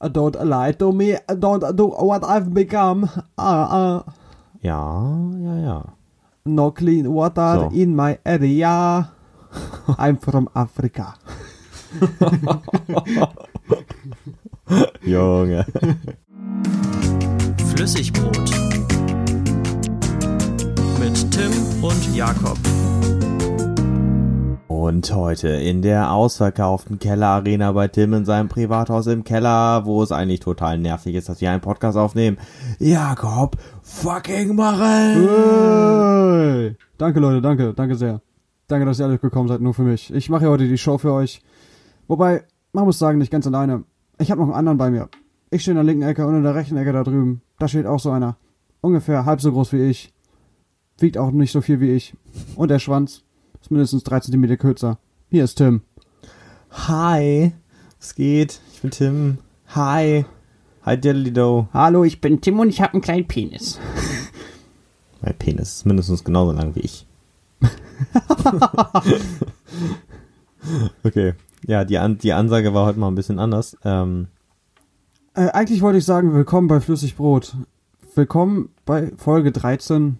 Don't lie to me. Don't do what I've become. Uh, uh, Ja, ja, ja. no clean water So. in my area. I'm from Africa. Junge. Flüssigbrot. Mit Tim und Jakob. Und heute in der ausverkauften Kellerarena bei Tim in seinem Privathaus im Keller, wo es eigentlich total nervig ist, dass wir einen Podcast aufnehmen. Jakob, fucking machen! Hey. Danke, Leute, danke, danke sehr. Danke, dass ihr alle gekommen seid, nur für mich. Ich mache heute die Show für euch. Wobei, man muss sagen, nicht ganz alleine. Ich habe noch einen anderen bei mir. Ich stehe in der linken Ecke und in der rechten Ecke da drüben. Da steht auch so einer. Ungefähr halb so groß wie ich. Wiegt auch nicht so viel wie ich. Und der Schwanz ist mindestens drei Zentimeter kürzer. Hier ist Tim. Hi, was geht? Ich bin Tim. Hi. Hi, Diddly-Do. Hallo, ich bin Tim und ich habe einen kleinen Penis. Mein Penis ist mindestens genauso lang wie ich. okay. Ja, die, An die Ansage war heute mal ein bisschen anders. Ähm, Äh, eigentlich wollte ich sagen, willkommen bei Flüssigbrot. Willkommen bei Folge 13,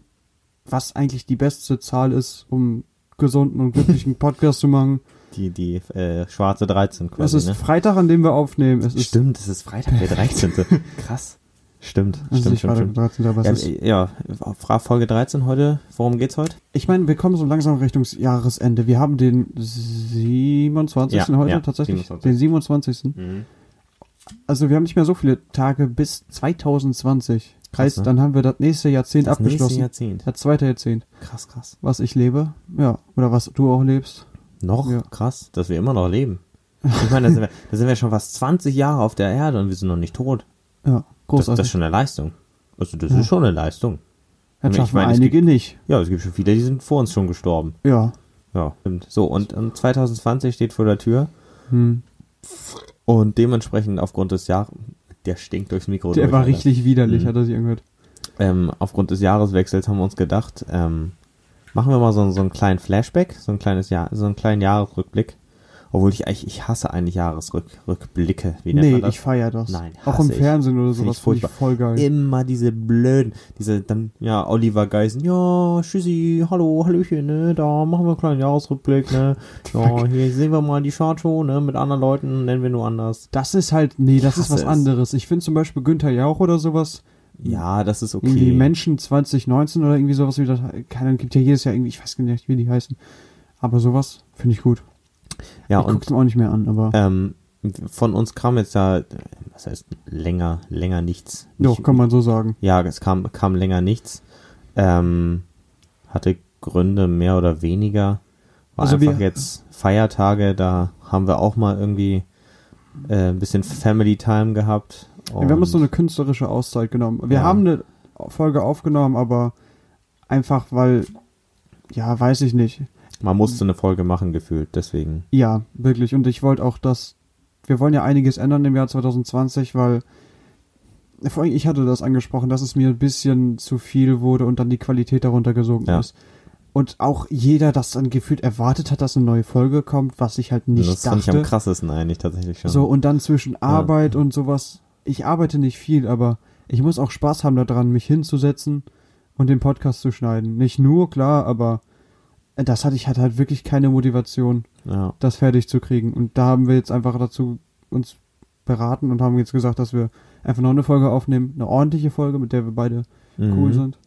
was eigentlich die beste Zahl ist, um gesunden und glücklichen Podcast zu machen. die, die äh, schwarze 13 Es quasi, ist ne? Freitag, an dem wir aufnehmen. Es ist Stimmt, es ist Freitag, der 13. Krass. Stimmt, es ist stimmt, stimmt, stimmt. 13. Aber es Ja, ist, ja, Folge 13 heute. Worum geht's heute? ich meine, wir kommen so langsam Richtung Jahresende. Wir haben den 27. Ja, heute ja, tatsächlich. 27.. Den 27. Mhm. Also wir haben nicht mehr so viele Tage bis 2020. Krass, heißt, ne? dann haben wir das nächste Jahrzehnt Das nächste abgeschlossen. Jahrzehnt. Das zweite Jahrzehnt. Krass, krass. Was ich lebe. Ja. Oder was du auch lebst. Noch Ja. krass, dass wir immer noch leben. Ich meine, da sind, wir, da sind wir schon fast 20 Jahre auf der Erde und wir sind noch nicht tot. Ja, Das, großartig. das ist schon eine Leistung. Also das Ja. ist schon eine Leistung. Das Ich schaffen meine, einige nicht. Ja, es gibt schon viele, die sind vor uns schon gestorben. Ja. Ja, stimmt. So, und, und 2020 steht vor der Tür Hm. und dementsprechend aufgrund des Jahres, der stinkt durchs Mikro Der durch, war Alter. richtig widerlich, Mhm. hat er sich angehört. ähm, aufgrund des Jahreswechsels haben wir uns gedacht, ähm, machen wir mal so, so einen kleinen Flashback, so ein kleines Jahr, so einen kleinen Jahresrückblick. Obwohl ich eigentlich, ich hasse eigentlich Jahresrückblicke. Wie nennt Nee, man das? ich feier das. Nein, Auch im ich. Fernsehen oder Find ich sowas finde ich furchtbar. voll geil. Immer diese blöden, diese dann, ja, Oliver Geisen, ja, tschüssi, hallo, hallöchen, ne, da machen wir einen kleinen Jahresrückblick, ne, ja, hier sehen wir mal die Chartshow, ne, mit anderen Leuten, nennen wir nur anders. Das ist halt, nee, das ist was es. anderes. Ich finde zum Beispiel Günther Jauch oder sowas, Ja, das ist okay. irgendwie Menschen 2019 oder irgendwie sowas wie das, keine Ahnung, gibt ja jedes Jahr irgendwie, ich weiß gar nicht, wie die heißen. Aber sowas finde ich gut. Ja, ich und guck's mir auch nicht mehr an, aber ähm, von uns kam jetzt ja, was heißt länger, länger nichts. doch, kann man so sagen. Ja, es kam, kam länger nichts. Ähm, hatte Gründe mehr oder weniger. War Also einfach wir- jetzt Feiertage, da haben wir auch mal irgendwie äh, ein bisschen Family Time gehabt. Wir haben uns so eine künstlerische Auszeit genommen. Wir Ja. haben eine Folge aufgenommen, aber einfach weil, ja, weiß ich nicht. Man musste eine Folge machen gefühlt, deswegen. Ja, wirklich. Und ich wollte auch, dass wir wollen ja einiges ändern im Jahr 2020, weil vor allem ich hatte das angesprochen, dass es mir ein bisschen zu viel wurde und dann die Qualität darunter gesunken Ja. ist. Und auch jeder das dann gefühlt erwartet hat, dass eine neue Folge kommt, was ich halt nicht das fand ich am dachte. krassesten eigentlich tatsächlich schon. So, und dann zwischen Arbeit und sowas. Ich arbeite nicht viel, aber ich muss auch Spaß haben daran, mich hinzusetzen und den Podcast zu schneiden. Nicht nur, klar, aber das hatte ich halt halt wirklich keine Motivation ja. das fertig zu kriegen. Und da haben wir jetzt einfach dazu uns beraten und haben jetzt gesagt, dass wir einfach noch eine Folge aufnehmen, eine ordentliche Folge, mit der wir beide cool Mhm. sind.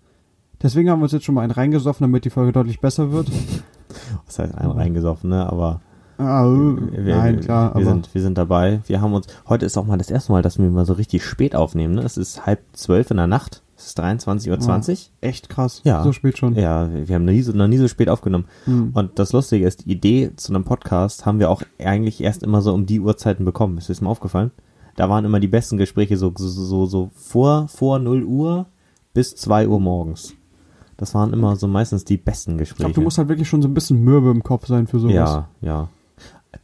Deswegen haben wir uns jetzt schon mal einen reingesoffen, damit die Folge deutlich besser wird. Was heißt ein reingesoffen, ne? Aber Ah, wir, nein, klar, wir sind, wir sind dabei. Wir haben uns, heute ist auch mal das erste Mal, dass wir mal so richtig spät aufnehmen, ne? Es ist halb zwölf in der Nacht. Es ist 23.20 Uhr. echt krass. Ja. So spät schon. Ja, wir haben noch nie, so, noch nie so spät aufgenommen. Hm. Und das Lustige ist, die Idee zu einem Podcast haben wir auch eigentlich erst immer so um die Uhrzeiten bekommen. Ist das mal aufgefallen? Da waren immer die besten Gespräche so, so, so, so vor, vor 0 Uhr bis 2 Uhr morgens. Das waren immer so meistens die besten Ich Gespräche. glaube, du musst halt wirklich schon so ein bisschen mürbe im Kopf sein für sowas. ja, ja.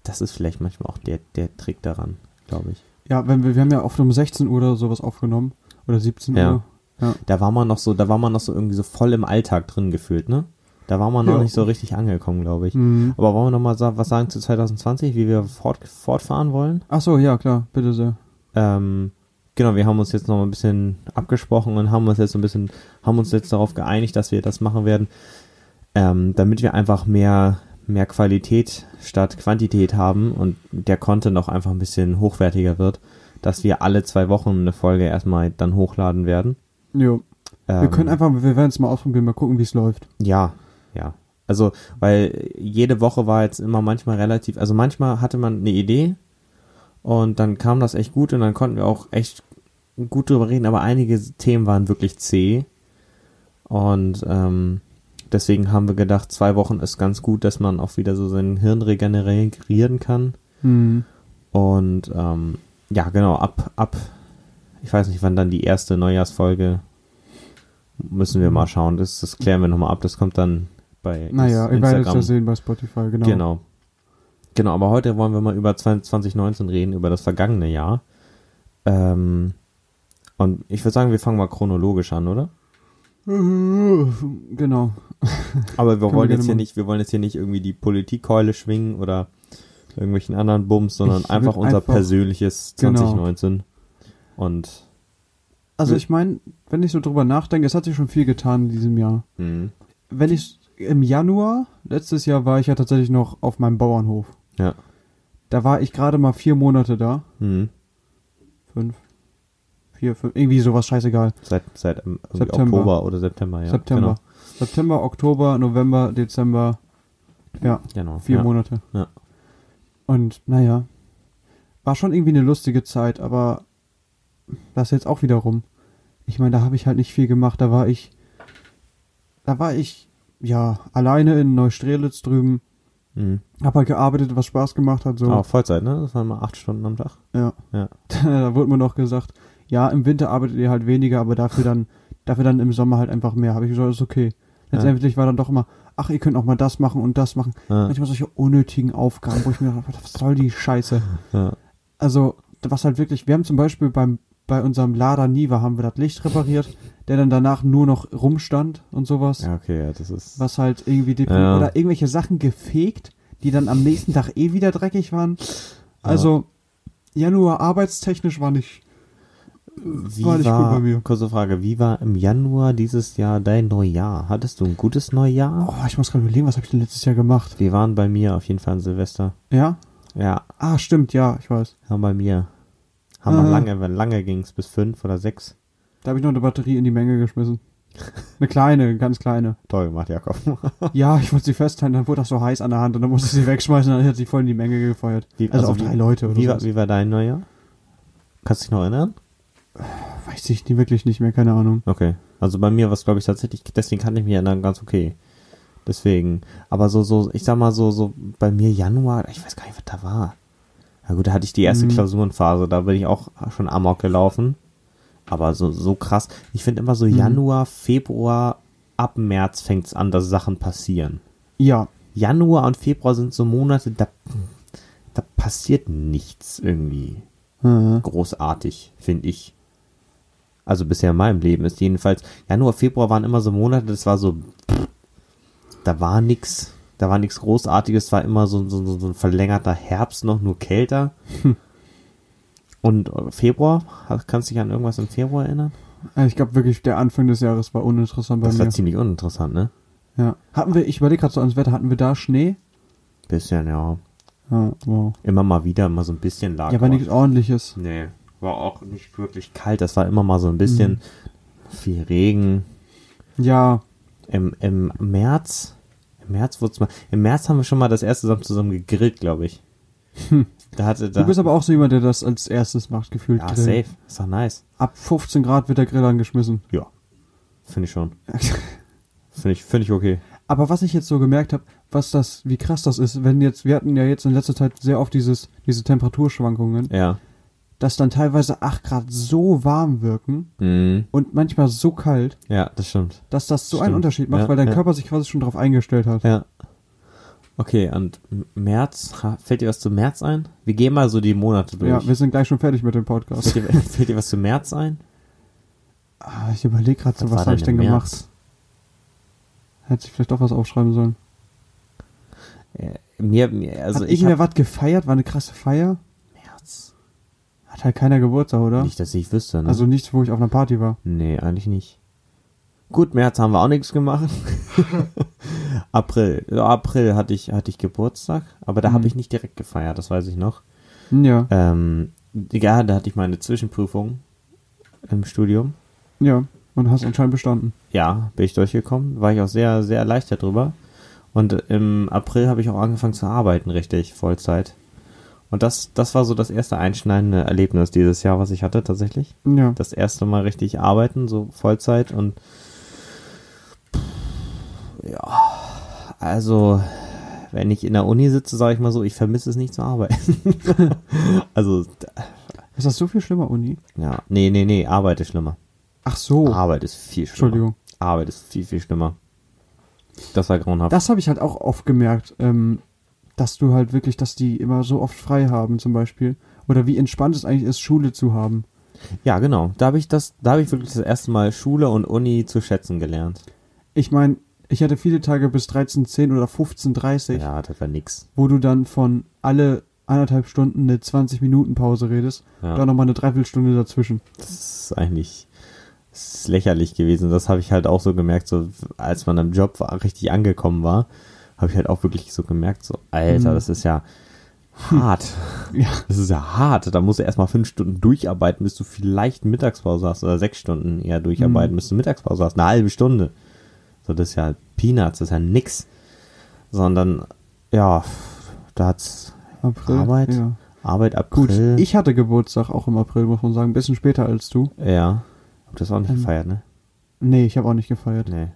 Das ist vielleicht manchmal auch der, der Trick daran, glaube ich. Ja, wenn wir, wir haben ja oft um 16 Uhr oder sowas aufgenommen. Oder 17 Ja. Uhr. Ja. Da war man noch so, da war man noch so irgendwie so voll im Alltag drin gefühlt, ne? Da war man noch Ja. nicht so richtig angekommen, glaube ich. Mhm. Aber wollen wir noch mal sa was sagen zu 2020, wie wir fort, fortfahren wollen? Ach so, ja, klar, bitte sehr. Ähm, genau, wir haben uns jetzt noch ein bisschen abgesprochen und haben uns jetzt so ein bisschen, haben uns jetzt darauf geeinigt, dass wir das machen werden, ähm, damit wir einfach mehr, mehr Qualität statt Quantität haben und der Content auch einfach ein bisschen hochwertiger wird, dass wir alle zwei Wochen eine Folge erstmal dann hochladen werden. Jo. Wir Ähm, können einfach, wir werden es mal ausprobieren, mal gucken, wie es läuft. Ja, ja. Also, weil jede Woche war jetzt immer manchmal relativ, also manchmal hatte man eine Idee und dann kam das echt gut und dann konnten wir auch echt gut drüber reden, aber einige Themen waren wirklich zäh und ähm, deswegen haben wir gedacht, zwei Wochen ist ganz gut, dass man auch wieder so sein Hirn regenerieren kann Hm. und ähm, ja, genau, ab, ab, ich weiß nicht, wann dann die erste Neujahrsfolge müssen wir mal schauen. Das, das klären wir nochmal ab. Das kommt dann bei Naja, ihr werdet es ja sehen bei Spotify, genau. Genau. Genau, aber heute wollen wir mal über 2019 reden, über das vergangene Jahr. Ähm, und ich würde sagen, wir fangen mal chronologisch an, oder? Genau. Aber wir wollen jetzt hier machen. nicht, wir wollen jetzt hier nicht irgendwie die Politikkeule schwingen oder irgendwelchen anderen Bums, sondern Ich einfach unser einfach- persönliches Genau. 2019. Und Also Wir- ich meine, wenn ich so drüber nachdenke, es hat sich schon viel getan in diesem Jahr. mh, Wenn ich im Januar, letztes Jahr war ich ja tatsächlich noch auf meinem Bauernhof. ja. Da war ich gerade mal vier Monate da. Mh, Fünf. Vier, fünf, irgendwie sowas, scheißegal. seit seit ähm, September. Oktober oder September, ja. September. September, Oktober, November, Dezember. Ja, Genau. genau vier ja. Monate. Ja. Und naja, war schon irgendwie eine lustige Zeit, aber das jetzt auch wieder rum. Ich meine, da habe ich halt nicht viel gemacht. Da war ich, da war ich, ja, alleine in Neustrelitz drüben. Mhm. Hab halt gearbeitet, was Spaß gemacht hat. So. Aber Vollzeit, ne? Das waren mal acht Stunden am Tag. Ja. Ja. da wurde mir noch gesagt, ja, im Winter arbeitet ihr halt weniger, aber dafür dann, dafür dann im Sommer halt einfach mehr. Habe ich gesagt, ist okay. Letztendlich war dann doch immer, ach, ihr könnt auch mal das machen und das machen. Ja. Manchmal solche unnötigen Aufgaben, wo ich mir dachte, was soll die Scheiße? Ja. Also, was halt wirklich, wir haben zum Beispiel beim, bei unserem Lada Niva haben wir das Licht repariert, der dann danach nur noch rumstand und sowas. ja, okay, ja, das ist. Was halt irgendwie Ja. oder irgendwelche Sachen gefegt, die dann am nächsten Tag eh wieder dreckig waren. Also, Januar arbeitstechnisch war nicht, Wie war nicht gut bei mir. Kurze Frage, wie war im Januar dieses Jahr dein Neujahr? Hattest du ein gutes Neujahr? oh, ich muss gerade überlegen, was habe ich denn letztes Jahr gemacht? Wir waren bei mir auf jeden Fall an Silvester. Ja? Ja, Ah, stimmt, ja, ich weiß. haben bei mir. Haben wir lange, lange ging es bis fünf oder sechs. Da habe ich noch eine Batterie in die Menge geschmissen. Eine kleine, eine ganz kleine. Toll gemacht, Jakob. Ja, ich wollte sie festhalten, dann wurde das so heiß an der Hand und dann musste ich sie wegschmeißen und dann hat sie voll in die Menge gefeuert. Wie- also, also auf wie- drei Leute oder Wie war, wie war dein Neujahr? Kannst du dich noch erinnern? Weiß ich nie, wirklich nicht mehr, keine Ahnung. Okay. Also bei mir war es, glaube ich, tatsächlich, deswegen kann ich mich erinnern, ganz okay. Deswegen. Aber so, so, ich sag mal so, so bei mir Januar, ich weiß gar nicht, was da war. Na gut, da hatte ich die erste Mhm. Klausurenphase, da bin ich auch schon amok gelaufen. Aber so, so krass. Ich finde immer so Mhm. Januar, Februar, ab März fängt's an, dass Sachen passieren. Ja, Januar und Februar sind so Monate, da, da passiert nichts irgendwie äh, großartig, finde ich. Also bisher in meinem Leben ist jedenfalls, Januar, Februar waren immer so Monate, das war so, da war nix, da war nichts Großartiges, war immer so, so, so ein verlängerter Herbst noch, nur kälter. Und äh, Februar, kannst du dich an irgendwas im Februar erinnern? Also ich glaube wirklich, der Anfang des Jahres war uninteressant bei Das mir. war ziemlich uninteressant, ne? Ja. Hatten wir, ich überlege gerade so ans Wetter, hatten wir da Schnee? Bisschen, ja. Ja, wow. Immer mal wieder, immer so ein bisschen lag. Ja, aber nichts ordentliches. Nee, war auch nicht wirklich kalt, das war immer mal so ein bisschen viel Regen. Ja, Im, Im März, im März wurde mal, im März haben wir schon mal das erste zusammen, zusammen gegrillt, glaube ich. Da hatte, da, du bist aber auch so jemand, der das als erstes macht, gefühlt. ja, Grillen. safe, ist doch nice. Ab 15 Grad wird der Grill angeschmissen. Ja, finde ich schon. Finde ich, finde ich okay. Aber was ich jetzt so gemerkt habe, was das, wie krass das ist, wenn jetzt, wir hatten ja jetzt in letzter Zeit sehr oft dieses, diese Temperaturschwankungen, Ja. Dass dann teilweise 8 Grad so warm wirken Mhm. und manchmal so kalt, Ja, das stimmt. dass das so Stimmt. einen Unterschied macht, Ja, weil dein ja. Körper sich quasi schon darauf eingestellt hat. Ja. Okay, und März, fällt dir was zu März ein? Wir gehen mal so die Monate durch. Ja, wir sind gleich schon fertig mit dem fällt, Podcast. dir, fällt dir was zu März ein? Ah, ich überlege gerade so, was, war habe ich denn gemacht? März? Hätte ich vielleicht doch was aufschreiben sollen. Äh, mir, mir, also Hat ich irgendwer hab, was gefeiert? War eine krasse Feier? Hat halt keiner Geburtstag, oder? Nicht, dass ich wüsste, ne? Also nichts, wo ich auf einer Party war. Nee, eigentlich nicht. Gut, März haben wir auch nichts gemacht. April. April hatte ich, hatte ich Geburtstag, aber da Mhm. habe ich nicht direkt gefeiert, das weiß ich noch. Ja, Ähm, ja, da hatte ich meine Zwischenprüfung im Studium. ja. Und hast anscheinend bestanden. Ja, bin ich durchgekommen. War ich auch sehr, sehr erleichtert drüber. Und im April habe ich auch angefangen zu arbeiten, richtig, Vollzeit. Und das, das war so das erste einschneidende Erlebnis dieses Jahr, was ich hatte tatsächlich. Ja. Das erste Mal richtig arbeiten, so Vollzeit und ja, also wenn ich in der Uni sitze, sage ich mal so, ich vermisse es nicht zu arbeiten. also Ist das so viel schlimmer, Uni? ja, nee, nee, nee, Arbeit ist schlimmer. Ach so. Arbeit ist viel schlimmer. Entschuldigung. Arbeit ist viel, viel schlimmer. Das war grauenhaft. Das habe ich halt auch oft gemerkt, ähm, dass du halt wirklich, dass die immer so oft frei haben, zum Beispiel. Oder wie entspannt es eigentlich ist, Schule zu haben. Ja, genau. Da habe ich das, da habe ich wirklich das erste Mal Schule und Uni zu schätzen gelernt. Ich meine, ich hatte viele Tage bis 13.10 oder 15.30 Ja, das war nix. wo du dann von alle anderthalb Stunden eine 20-Minuten-Pause redest. Ja. Dann nochmal eine Dreiviertelstunde dazwischen. Das ist eigentlich das ist lächerlich gewesen. Das habe ich halt auch so gemerkt, so als man am Job war, richtig angekommen war, habe ich halt auch wirklich so gemerkt, so Alter, Mhm. das ist ja hart. Ja. Das ist ja hart. Da musst du erstmal fünf Stunden durcharbeiten, bis du vielleicht Mittagspause hast oder sechs Stunden eher durcharbeiten, Mhm. bis du Mittagspause hast. Eine halbe Stunde. So, das ist ja Peanuts, das ist ja nix. Sondern, ja, da hat's April. Arbeit? Ja. Arbeit Gut, April. ich hatte Geburtstag auch im April, muss man sagen. Ein bisschen später als du. Ja. Hab das auch nicht Ähm, gefeiert, ne? Nee, ich habe auch nicht gefeiert. Nee.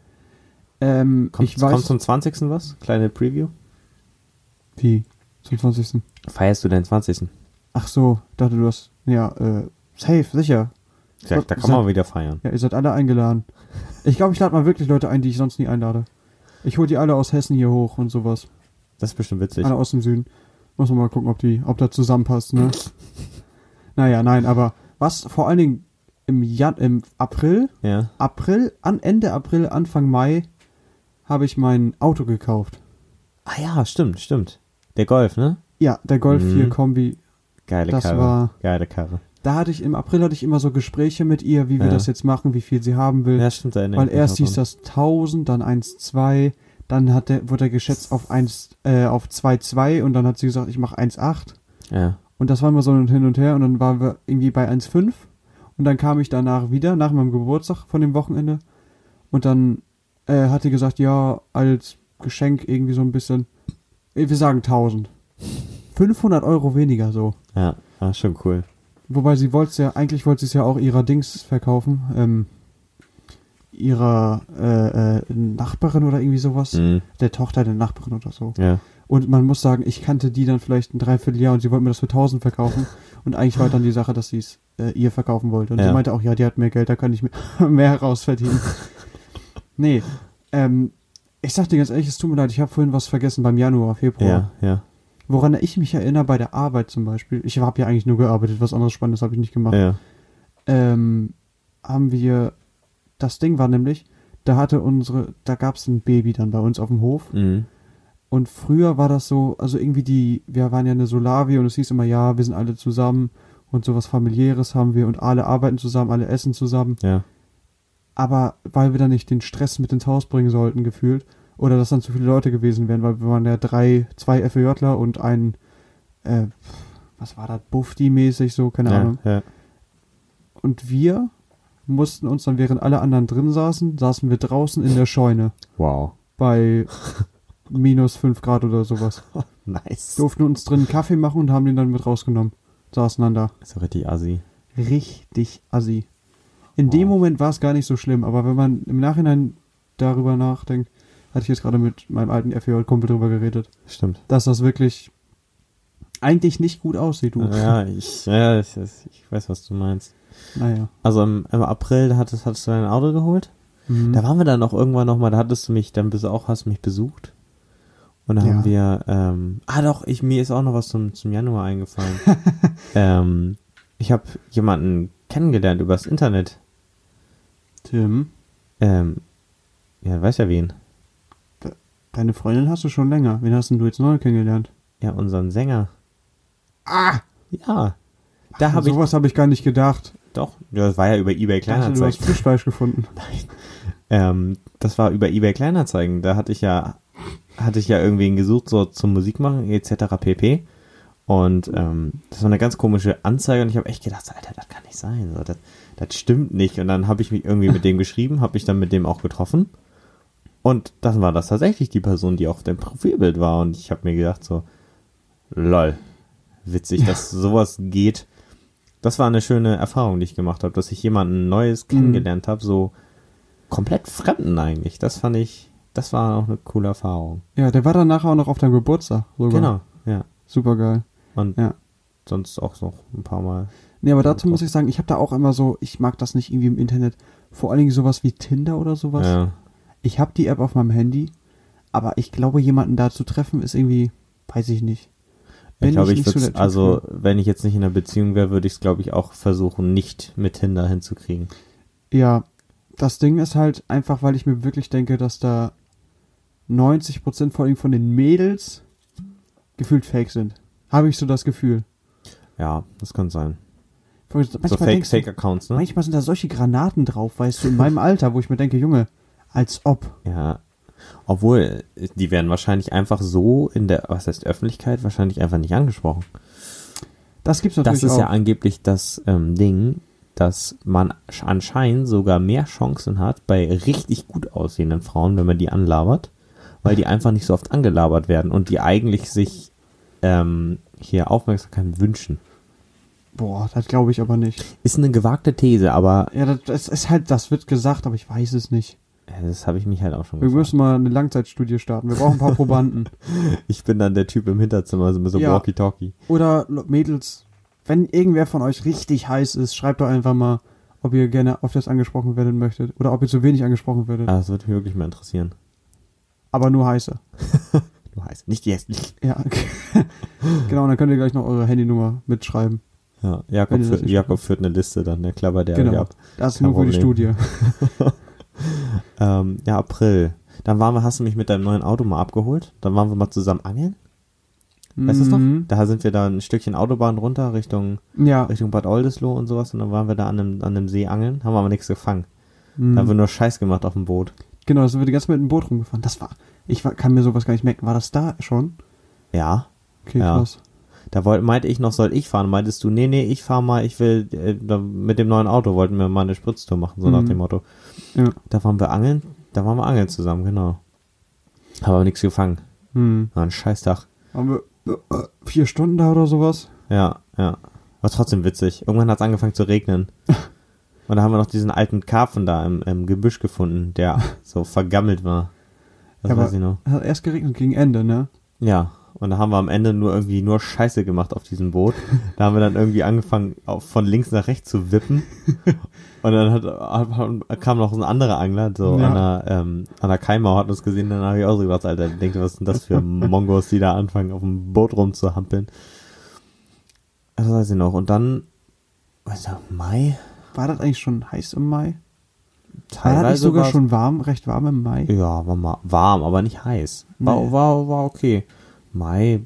Ähm, Kommt, ich weiß. kommt zum 20. was? Kleine Preview? wie? Zum 20. Feierst du deinen 20. Ach so, dachte du hast. Ja, äh, safe, sicher. Ja, da kann man mal wieder feiern. Ja, ihr seid alle eingeladen. Ich glaube, ich lade mal wirklich Leute ein, die ich sonst nie einlade. Ich hole die alle aus Hessen hier hoch und sowas. Das ist bestimmt witzig. Alle aus dem Süden. Muss man mal gucken, ob die, ob das zusammenpasst, ne? naja, nein, aber was vor allen Dingen im Jan im April, Ja. April, an Ende April, Anfang Mai habe ich mein Auto gekauft. Ah ja, stimmt, stimmt. Der Golf, ne? Ja, der Golf Mhm. 4 Kombi. Geile Das Karre. war- Geile Karre. Da hatte ich im April hatte ich immer so Gespräche mit ihr, wie wir Ja. das jetzt machen, wie viel sie haben will. Ja, stimmt. Da Weil erst hieß das 1000, dann 1,2, dann hat der, wurde er geschätzt auf 1, äh, auf 2,2 und dann hat sie gesagt, ich mache 1,8. Ja. Und das war immer so ein hin und her und dann waren wir irgendwie bei 1,5 und dann kam ich danach wieder, nach meinem Geburtstag von dem Wochenende und dann äh, hat die gesagt, ja, als Geschenk irgendwie so ein bisschen, äh, wir sagen 1000. 500 Euro weniger so. Ja, ah, schon cool. Wobei sie wollte es ja, eigentlich wollte sie es ja auch ihrer Dings verkaufen, ähm, ihrer äh, äh, Nachbarin oder irgendwie sowas. Mhm. Der Tochter der Nachbarin oder so. Ja. Und man muss sagen, ich kannte die dann vielleicht ein Dreivierteljahr und sie wollte mir das für 1000 verkaufen. und eigentlich war dann die Sache, dass sie es äh, ihr verkaufen wollte. Und Ja. sie meinte auch, ja, die hat mehr Geld, da kann ich mehr, mehr herausverdienen. nee, ähm, ich sag dir ganz ehrlich, es tut mir leid, ich habe vorhin was vergessen beim Januar, Februar. Ja, ja. Woran ich mich erinnere bei der Arbeit zum Beispiel, ich habe ja eigentlich nur gearbeitet, was anderes Spannendes habe ich nicht gemacht, Ja. ähm, haben wir, das Ding war nämlich, da hatte unsere, da gab es ein Baby dann bei uns auf dem Hof Mhm. und früher war das so, also irgendwie die, wir waren ja eine Solavi und es hieß immer, ja, wir sind alle zusammen und sowas familiäres haben wir und alle arbeiten zusammen, alle essen zusammen, Ja. Aber weil wir dann nicht den Stress mit ins Haus bringen sollten, gefühlt, oder dass dann zu viele Leute gewesen wären, weil wir waren ja drei, zwei FEJler und ein, äh, was war das, Bufti-mäßig so, keine ja, Ahnung. ja. Und wir mussten uns dann, während alle anderen drin saßen, saßen wir draußen in der Scheune Wow. bei minus fünf Grad oder sowas. Nice. Durften uns drin einen Kaffee machen und haben den dann mit rausgenommen. Saßen dann da. Ist doch richtig assi. Richtig assi. In dem. Moment war es gar nicht so schlimm, aber wenn man im Nachhinein darüber nachdenkt, hatte ich jetzt gerade mit meinem alten FEJ-Kumpel drüber geredet, Stimmt. dass das wirklich eigentlich nicht gut aussieht, du. Ja, ich, ja, ich, ich weiß, was du meinst. Naja. Also im, im April da hattest, hattest du dein Auto geholt? Mhm. Da waren wir dann auch irgendwann nochmal, da hattest du mich, dann bist du auch, hast mich besucht. Und da haben wir, ähm, ah doch, ich, mir ist auch noch was zum, zum Januar eingefallen. ähm, ich habe jemanden kennengelernt übers Internet. Tim, Ähm, ja, weiß ja wen. deine Freundin hast du schon länger. Wen hast denn du jetzt neu kennengelernt? Ja, unseren Sänger. Ah! Ja. Da habe ich Sowas habe ich gar nicht gedacht. doch, das war ja über eBay Ich dachte, du hast Kleinanzeigen. Fischfleisch gefunden. Ähm, das war über eBay Kleinanzeigen. Da hatte ich ja, hatte ich ja irgendwen gesucht, so zum Musikmachen, etc. pp. Und ähm, das war eine ganz komische Anzeige und ich habe echt gedacht, Alter, das kann nicht sein. So, das, das stimmt nicht. Und dann habe ich mich irgendwie mit dem geschrieben, habe mich dann mit dem auch getroffen. Und dann war das tatsächlich die Person, die auf dem Profilbild war. Und ich habe mir gedacht, so, lol, witzig, dass sowas geht. Das war eine schöne Erfahrung, die ich gemacht habe, dass ich jemanden Neues kennengelernt habe, so komplett Fremden eigentlich. Das fand ich, das war auch eine coole Erfahrung. Ja, der war dann nachher auch noch auf deinem Geburtstag. Sogar. Genau, ja. Super geil. Und Ja. sonst auch noch ein paar Mal. Nee, aber dazu muss ich sagen, ich habe da auch immer so, ich mag das nicht irgendwie im Internet. Vor allen Dingen sowas wie Tinder oder sowas. Ja, Ich habe die App auf meinem Handy, aber ich glaube, jemanden da zu treffen ist irgendwie, weiß ich nicht. ich glaube, ich so würde Typ also, wenn ich jetzt nicht in einer Beziehung wäre, würde ich es, glaube ich, auch versuchen, nicht mit Tinder hinzukriegen. Ja, das Ding ist halt einfach, weil ich mir wirklich denke, dass da 90% vor allem von den Mädels gefühlt fake sind. Habe ich so das Gefühl. Ja, das kann sein. Manchmal, so Fake, denkst du- Fake Accounts, ne? manchmal sind da solche Granaten drauf, weißt du, in meinem Alter, wo ich mir denke, Junge, als ob. Ja. Obwohl, die werden wahrscheinlich einfach so in der, was heißt Öffentlichkeit, wahrscheinlich einfach nicht angesprochen. Das gibt's Das natürlich ist auch. ja angeblich das ähm, Ding, dass man sch- anscheinend sogar mehr Chancen hat bei richtig gut aussehenden Frauen, wenn man die anlabert, weil die einfach nicht so oft angelabert werden und die eigentlich sich ähm, hier Aufmerksamkeit wünschen. Boah, das glaube ich aber nicht. Ist eine gewagte These, aber Ja, das, das ist halt, das wird gesagt, aber ich weiß es nicht. das habe ich mich halt auch schon Wir gefragt. müssen mal eine Langzeitstudie starten. Wir brauchen ein paar Probanden. Ich bin dann der Typ im Hinterzimmer, so mit so Ja. Walkie-Talkie. Oder Mädels, wenn irgendwer von euch richtig heiß ist, schreibt doch einfach mal, ob ihr gerne auf das angesprochen werden möchtet. Oder ob ihr zu wenig angesprochen werdet. Ah, das würde mich wirklich mal interessieren. Aber nur heiße. Du heißt nicht jetzt nicht. Ja, okay. genau, dann könnt ihr gleich noch eure Handynummer mitschreiben. Ja, Jakob, nicht Jakob führt eine Liste dann, der klappert der genau. ab. Das ist nur für die. Studie. Ähm, ja, April. Dann waren wir, hast du mich mit deinem neuen Auto mal abgeholt? Dann waren wir mal zusammen angeln. Weißt du es noch? Mhm. Da sind wir dann ein Stückchen Autobahn runter Richtung, Ja. Richtung Bad Oldesloe und sowas und dann waren wir da an einem, an einem See angeln, haben aber nichts gefangen. Mhm. Da haben wir nur Scheiß gemacht auf dem Boot. Genau, da sind wir die ganze Zeit mit dem Boot rumgefahren. Das war, ich war, kann mir sowas gar nicht merken. War das da schon? Ja. Okay, Ja. krass. Da wollte, meinte ich noch, soll ich fahren? Meintest du, nee, nee, ich fahr mal, ich will, äh, da, mit dem neuen Auto wollten wir mal eine Spritztour machen, so nach Mhm. dem Motto. Ja. Da waren wir angeln, da waren wir angeln zusammen, genau. Haben aber nichts gefangen. Hm. War ein Scheißtag. Waren wir äh, vier Stunden da oder sowas? Ja, ja. War trotzdem witzig. Irgendwann hat es angefangen zu regnen. Und da haben wir noch diesen alten Karpfen da im, im Gebüsch gefunden, der so vergammelt war. Das Ja, weiß ich noch. Hat erst geregnet gegen Ende, ne? Ja. Und da haben wir am Ende nur irgendwie nur Scheiße gemacht auf diesem Boot. Da haben wir dann irgendwie angefangen, von links nach rechts zu wippen. Und dann hat, hat, kam noch ein anderer Angler, so Ja. an der, ähm, an der Keimauer hat uns gesehen, dann habe ich auch so gedacht, Alter, denkt ihr, was sind das für Mongos, die da anfangen, auf dem Boot rumzuhampeln. Das weiß ich noch. Und dann, weiß ich, Mai? War das eigentlich schon heiß im Mai? War das nicht Teilweise sogar schon warm, recht warm im Mai? Ja, war mal warm, aber nicht heiß. War, Nee. war, war okay. Mai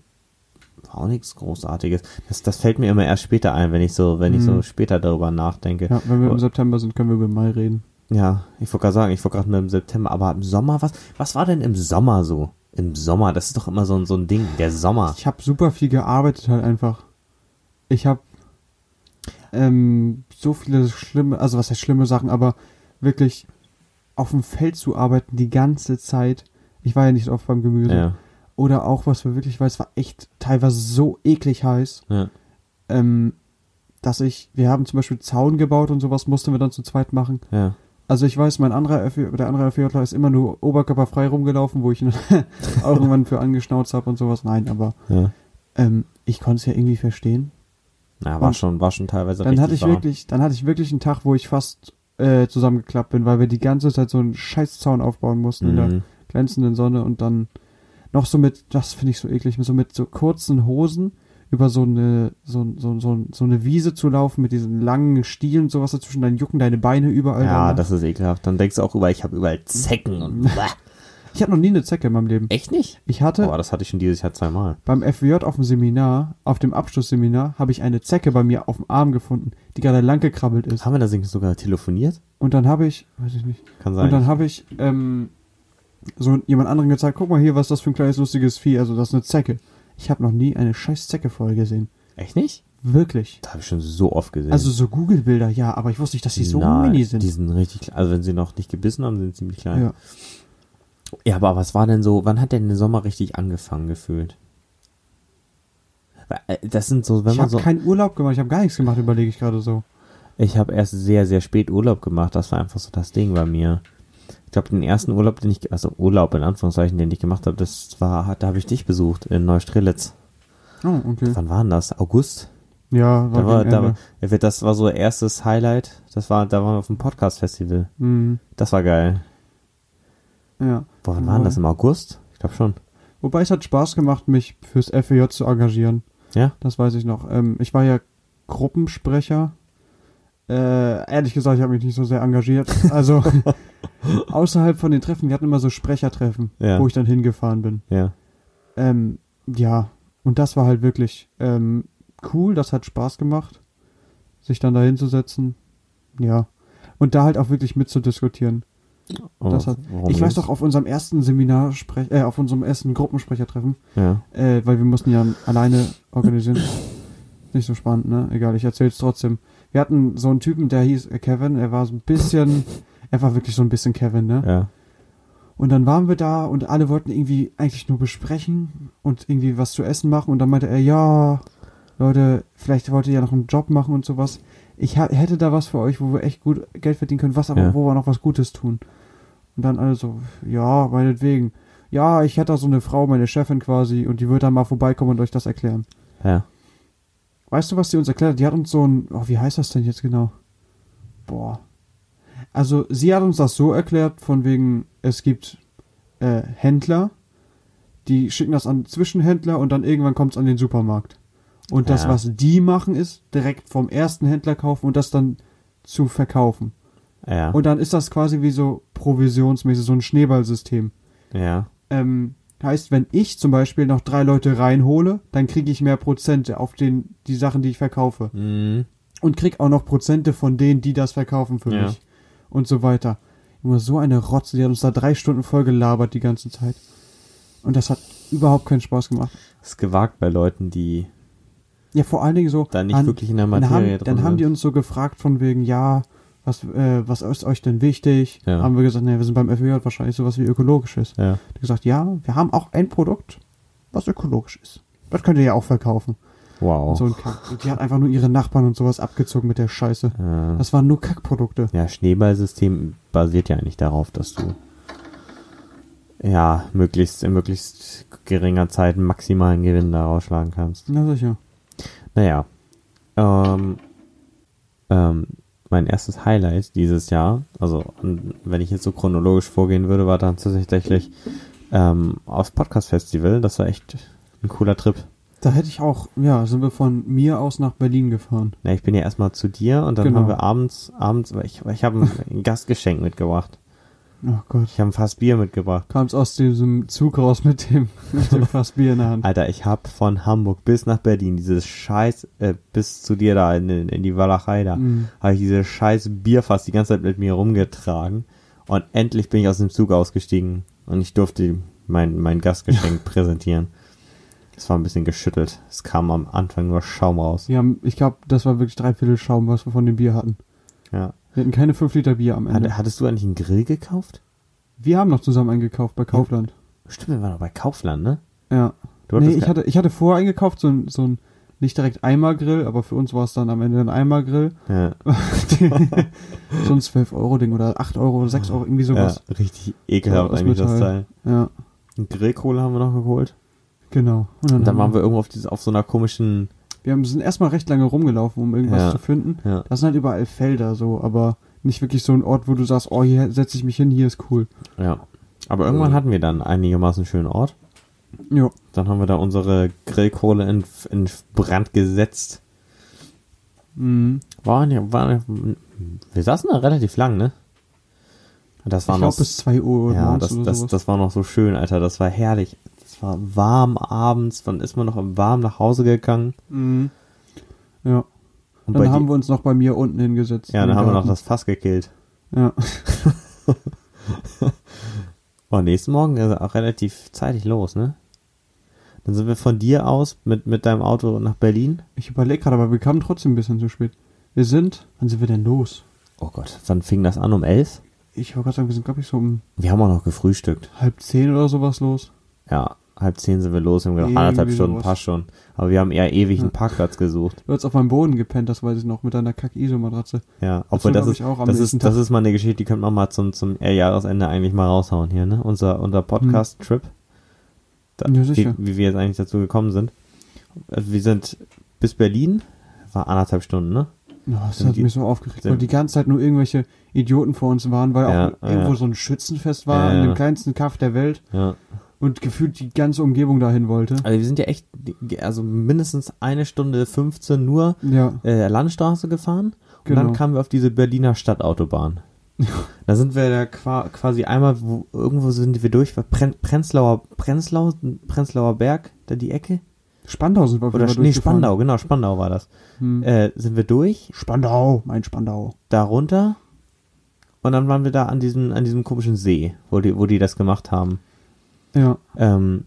war auch nichts Großartiges. Das, das fällt mir immer erst später ein, wenn ich so, wenn ich so Mhm. später darüber nachdenke. Ja, wenn wir im September sind, können wir über Mai reden. Ja, ich wollte gerade sagen, ich wollte gerade mit im September, aber im Sommer, was, was war denn im Sommer so? Im Sommer, das ist doch immer so, ein- so ein Ding, der Sommer. Ich habe super viel gearbeitet halt einfach. Ich habe ähm, so viele schlimme, also was heißt schlimme Sachen, aber wirklich auf dem Feld zu arbeiten die ganze Zeit. Ich war ja nicht oft beim Gemüse. Ja, Oder auch, was wir wirklich, weil es war echt teilweise so eklig heiß, ja, ähm, dass ich, wir haben zum Beispiel Zaun gebaut und sowas mussten wir dann zu zweit machen. ja. Also ich weiß, mein anderer FJ, der andere FJler ist immer nur oberkörperfrei rumgelaufen, wo ich ihn auch irgendwann für angeschnauzt habe und sowas. Nein, aber ja. ähm, ich konnte es ja irgendwie verstehen. Na, war Und schon, war schon teilweise Dann richtig hatte ich warm. wirklich, dann hatte ich wirklich einen Tag, wo ich fast äh, zusammengeklappt bin, weil wir die ganze Zeit so einen Scheißzaun aufbauen mussten in der Mhm. glänzenden Sonne und dann noch so mit, das finde ich so eklig, mit so mit so kurzen Hosen über so eine so, so, so, so eine Wiese zu laufen mit diesen langen Stielen und sowas dazwischen, dann jucken deine Beine überall. Ja, danach. das ist ekelhaft. Dann denkst du auch über, ich habe überall Zecken und. Ich hatte noch nie eine Zecke in meinem Leben. Echt nicht? Ich hatte Boah, das hatte ich schon dieses Jahr zweimal. beim FWJ auf dem Seminar, auf dem Abschlussseminar, habe ich eine Zecke bei mir auf dem Arm gefunden, die gerade lang gekrabbelt ist. Haben wir da sogar telefoniert? Und dann habe ich, weiß ich nicht, Kann sein. und dann habe ich ähm, so jemand anderen gezeigt, guck mal hier, was das für ein kleines lustiges Vieh, also das ist eine Zecke. Ich habe noch nie eine scheiß Zecke vorher gesehen. Echt nicht? Wirklich. Das habe ich schon so oft gesehen. Also so Google-Bilder, ja, aber ich wusste nicht, dass die so Nein, mini sind. Die sind richtig klein. Also wenn sie noch nicht gebissen haben, sind sie ziemlich klein. ja. Ja, aber was war denn so, wann hat denn der Sommer richtig angefangen gefühlt? Äh, Das sind so, wenn Ich man habe so. keinen Urlaub gemacht, ich habe gar nichts gemacht, überlege ich gerade so. Ich habe erst sehr, sehr spät Urlaub gemacht. Das war einfach so das Ding bei mir. Ich glaube, den ersten Urlaub, den ich, also Urlaub in Anführungszeichen, den ich gemacht habe, das war, da habe ich dich besucht in Neustrelitz. Oh, okay. Wann war denn das? August? Ja, war, Da war, da Ende. war, ja, das war so erstes Highlight. Das war, da waren wir auf dem Podcast-Festival. Mhm. Das war geil. Ja. Boah, wann war denn das? Im August? Ich glaube schon. Wobei es hat Spaß gemacht, mich fürs FEJ zu engagieren. Ja? Das weiß ich noch. Ähm, ich war ja Gruppensprecher. Äh, ehrlich gesagt, ich habe mich nicht so sehr engagiert. Also außerhalb von den Treffen, wir hatten immer so Sprechertreffen, Ja. wo ich dann hingefahren bin. Ja. Ähm, ja, und das war halt wirklich ähm, cool, das hat Spaß gemacht, sich dann da hinzusetzen. Ja. Und da halt auch wirklich mitzudiskutieren. Das hat- ich weiß doch, auf unserem ersten Seminar, äh, auf unserem ersten Gruppensprechertreffen, Ja. äh, weil wir mussten ja alleine organisieren. Nicht so spannend, ne? Egal, ich erzähl's trotzdem. Wir hatten so einen Typen, der hieß äh, Kevin, er war so ein bisschen, er war wirklich so ein bisschen Kevin, ne? Ja. Und dann waren wir da und alle wollten irgendwie eigentlich nur besprechen und irgendwie was zu essen machen und dann meinte er, ja, Leute, vielleicht wollt ihr ja noch einen Job machen und sowas. Ich hätte da was für euch, wo wir echt gut Geld verdienen können, was aber, Ja. wo wir noch was Gutes tun. Und dann alle so, ja, meinetwegen. Ja, ich hätte da so eine Frau, meine Chefin quasi, und die würde dann mal vorbeikommen und euch das erklären. Ja. Weißt du, was die uns erklärt hat? Die hat uns so ein, oh, wie heißt das denn jetzt genau? Boah. Also, sie hat uns das so erklärt, von wegen, es gibt äh, Händler, die schicken das an Zwischenhändler und dann irgendwann kommt es an den Supermarkt. Und das, Ja. was die machen, ist direkt vom ersten Händler kaufen und das dann zu verkaufen. Ja. Und dann ist das quasi wie so provisionsmäßig, so ein Schneeballsystem. ja. Ähm, heißt, wenn ich zum Beispiel noch drei Leute reinhole, dann kriege ich mehr Prozente auf den, die Sachen, die ich verkaufe. Mhm. Und krieg auch noch Prozente von denen, die das verkaufen für Ja. mich. Und so weiter. Immer so eine Rotze, die hat uns da drei Stunden voll gelabert die ganze Zeit. Und das hat überhaupt keinen Spaß gemacht. Das ist gewagt bei Leuten, die Ja, vor allen Dingen so. da nicht an- wirklich in der dann Materie haben, drin dann haben die uns so gefragt von wegen, ja, was, äh, was ist euch denn wichtig? Ja. Haben wir gesagt, ne, wir sind beim FWJ wahrscheinlich sowas wie ökologisches. Ja. Die gesagt, ja, wir haben auch ein Produkt, was ökologisch ist. Das könnt ihr ja auch verkaufen. Wow. So ein Kack. Und die hat einfach nur ihre Nachbarn und sowas abgezogen mit der Scheiße. ja. Das waren nur Kackprodukte. ja, Schneeballsystem basiert ja eigentlich darauf, dass du ja möglichst in möglichst geringer Zeit einen maximalen Gewinn da rausschlagen kannst. Na sicher. Naja. Ähm, ähm, mein erstes Highlight dieses Jahr, also und wenn ich jetzt so chronologisch vorgehen würde, war dann tatsächlich ähm, aufs Podcast-Festival. Das war echt ein cooler Trip. Da hätte ich auch, ja, sind wir von mir aus nach Berlin gefahren. Na, ich bin ja erstmal zu dir und dann Genau. haben wir abends, abends, ich, ich habe ein, Gastgeschenk mitgebracht. Oh Gott. Ich habe ein Fass Bier mitgebracht. Kam's aus diesem Zug raus mit dem, mit dem Fass Bier in der Hand. Alter, ich habe von Hamburg bis nach Berlin dieses Scheiß, äh, bis zu dir da in, in, in die Walachei da, Mm. habe ich dieses scheiß Bierfass die ganze Zeit mit mir rumgetragen. Und endlich bin ich aus dem Zug ausgestiegen und ich durfte mein, mein Gastgeschenk präsentieren. Es war ein bisschen geschüttelt. Es kam am Anfang nur Schaum raus. Haben, ich glaube, das war wirklich drei Viertel Schaum, was wir von dem Bier hatten. Ja. Wir hatten keine fünf Liter Bier am Ende. Hat, hattest du eigentlich einen Grill gekauft? wir haben noch zusammen eingekauft bei Kaufland. Stimmt, wir waren doch bei Kaufland, ne? Ja. Du Nee, ich hatte, ich hatte vorher eingekauft, so ein, so ein, nicht direkt Eimergrill, aber für uns war es dann am Ende ein Eimergrill. ja, so ein 12-Euro-Ding oder 8 Euro oder 6 Euro, irgendwie ja, sowas. richtig ekelhaft Ja, eigentlich das. Teil. Ja, Eine Grillkohle haben wir noch geholt. Genau. Und dann haben waren wir irgendwo auf, dieses, auf so einer komischen, Wir haben, sind erstmal recht lange rumgelaufen, um irgendwas Ja. zu finden. ja, Das sind halt überall Felder so, aber nicht wirklich so ein Ort, wo du sagst, oh, hier setze ich mich hin, hier ist cool. ja. Aber irgendwann hatten wir dann einigermaßen schönen Ort. Ja. Dann haben wir da unsere Grillkohle in, in Brand gesetzt. Mhm. Waren ja, waren, wir saßen da relativ lang, ne? Das war ich glaube bis 2 Uhr ja, das, oder das, das war noch so schön, Alter. Das war herrlich. War warm abends. Dann ist man noch warm nach Hause gegangen. Mhm. Ja. Und Dann haben dir- wir uns noch bei mir unten hingesetzt. ja, im dann haben wir noch Garten. das Fass gekillt. Ja. Oh, nächsten Morgen ist auch relativ zeitig los, ne? Dann sind wir von dir aus mit, mit deinem Auto nach Berlin. Ich überlege gerade, aber wir kamen trotzdem ein bisschen zu spät. Wir sind, wann sind wir denn los? Oh Gott, wann fing das an? Um elf? Ich wollte gerade sagen, wir sind, glaube ich, so um Wir haben auch noch gefrühstückt. halb zehn oder sowas los. Ja, halb zehn sind wir los. Wir haben gedacht, anderthalb Stunden sowas. passt schon. Aber wir haben eher ewig einen Ja. Parkplatz gesucht. Du hast auf meinem Boden gepennt, das weiß ich noch, mit deiner Kack-Iso-Matratze. Ja, Das obwohl das glaub ist, ich, auch am das ist, das ist mal eine Geschichte, die könnte man mal zum, zum Jahresende eigentlich mal raushauen hier, ne? Unser, unser Podcast-Trip. Da- Ja, sicher. Wie, wie wir jetzt eigentlich dazu gekommen sind. Also wir sind bis Berlin, war anderthalb Stunden, ne? Ja, das Sind hat die- mich so aufgeregt, weil die ganze Zeit nur irgendwelche Idioten vor uns waren, weil Ja, auch irgendwo so ein Schützenfest war, in dem kleinsten Kaff der Welt Ja. Und gefühlt die ganze Umgebung dahin wollte. Also wir sind ja echt, also mindestens eine Stunde 15 nur Ja, äh, Landstraße gefahren und Genau. dann kamen wir auf diese Berliner Stadtautobahn. da sind wir da qua- quasi einmal, wo, irgendwo sind wir durch, war Pren Prenzlauer, Prenzlau, Prenzlauer Berg, da die Ecke. Spandau sind wir Oder nee. Spandau, genau, Spandau war das. Hm. Äh, sind wir durch, Spandau, mein Spandau. da runter und dann waren wir da an diesem, an diesem komischen See, wo die, wo die das gemacht haben. Ja. Ähm,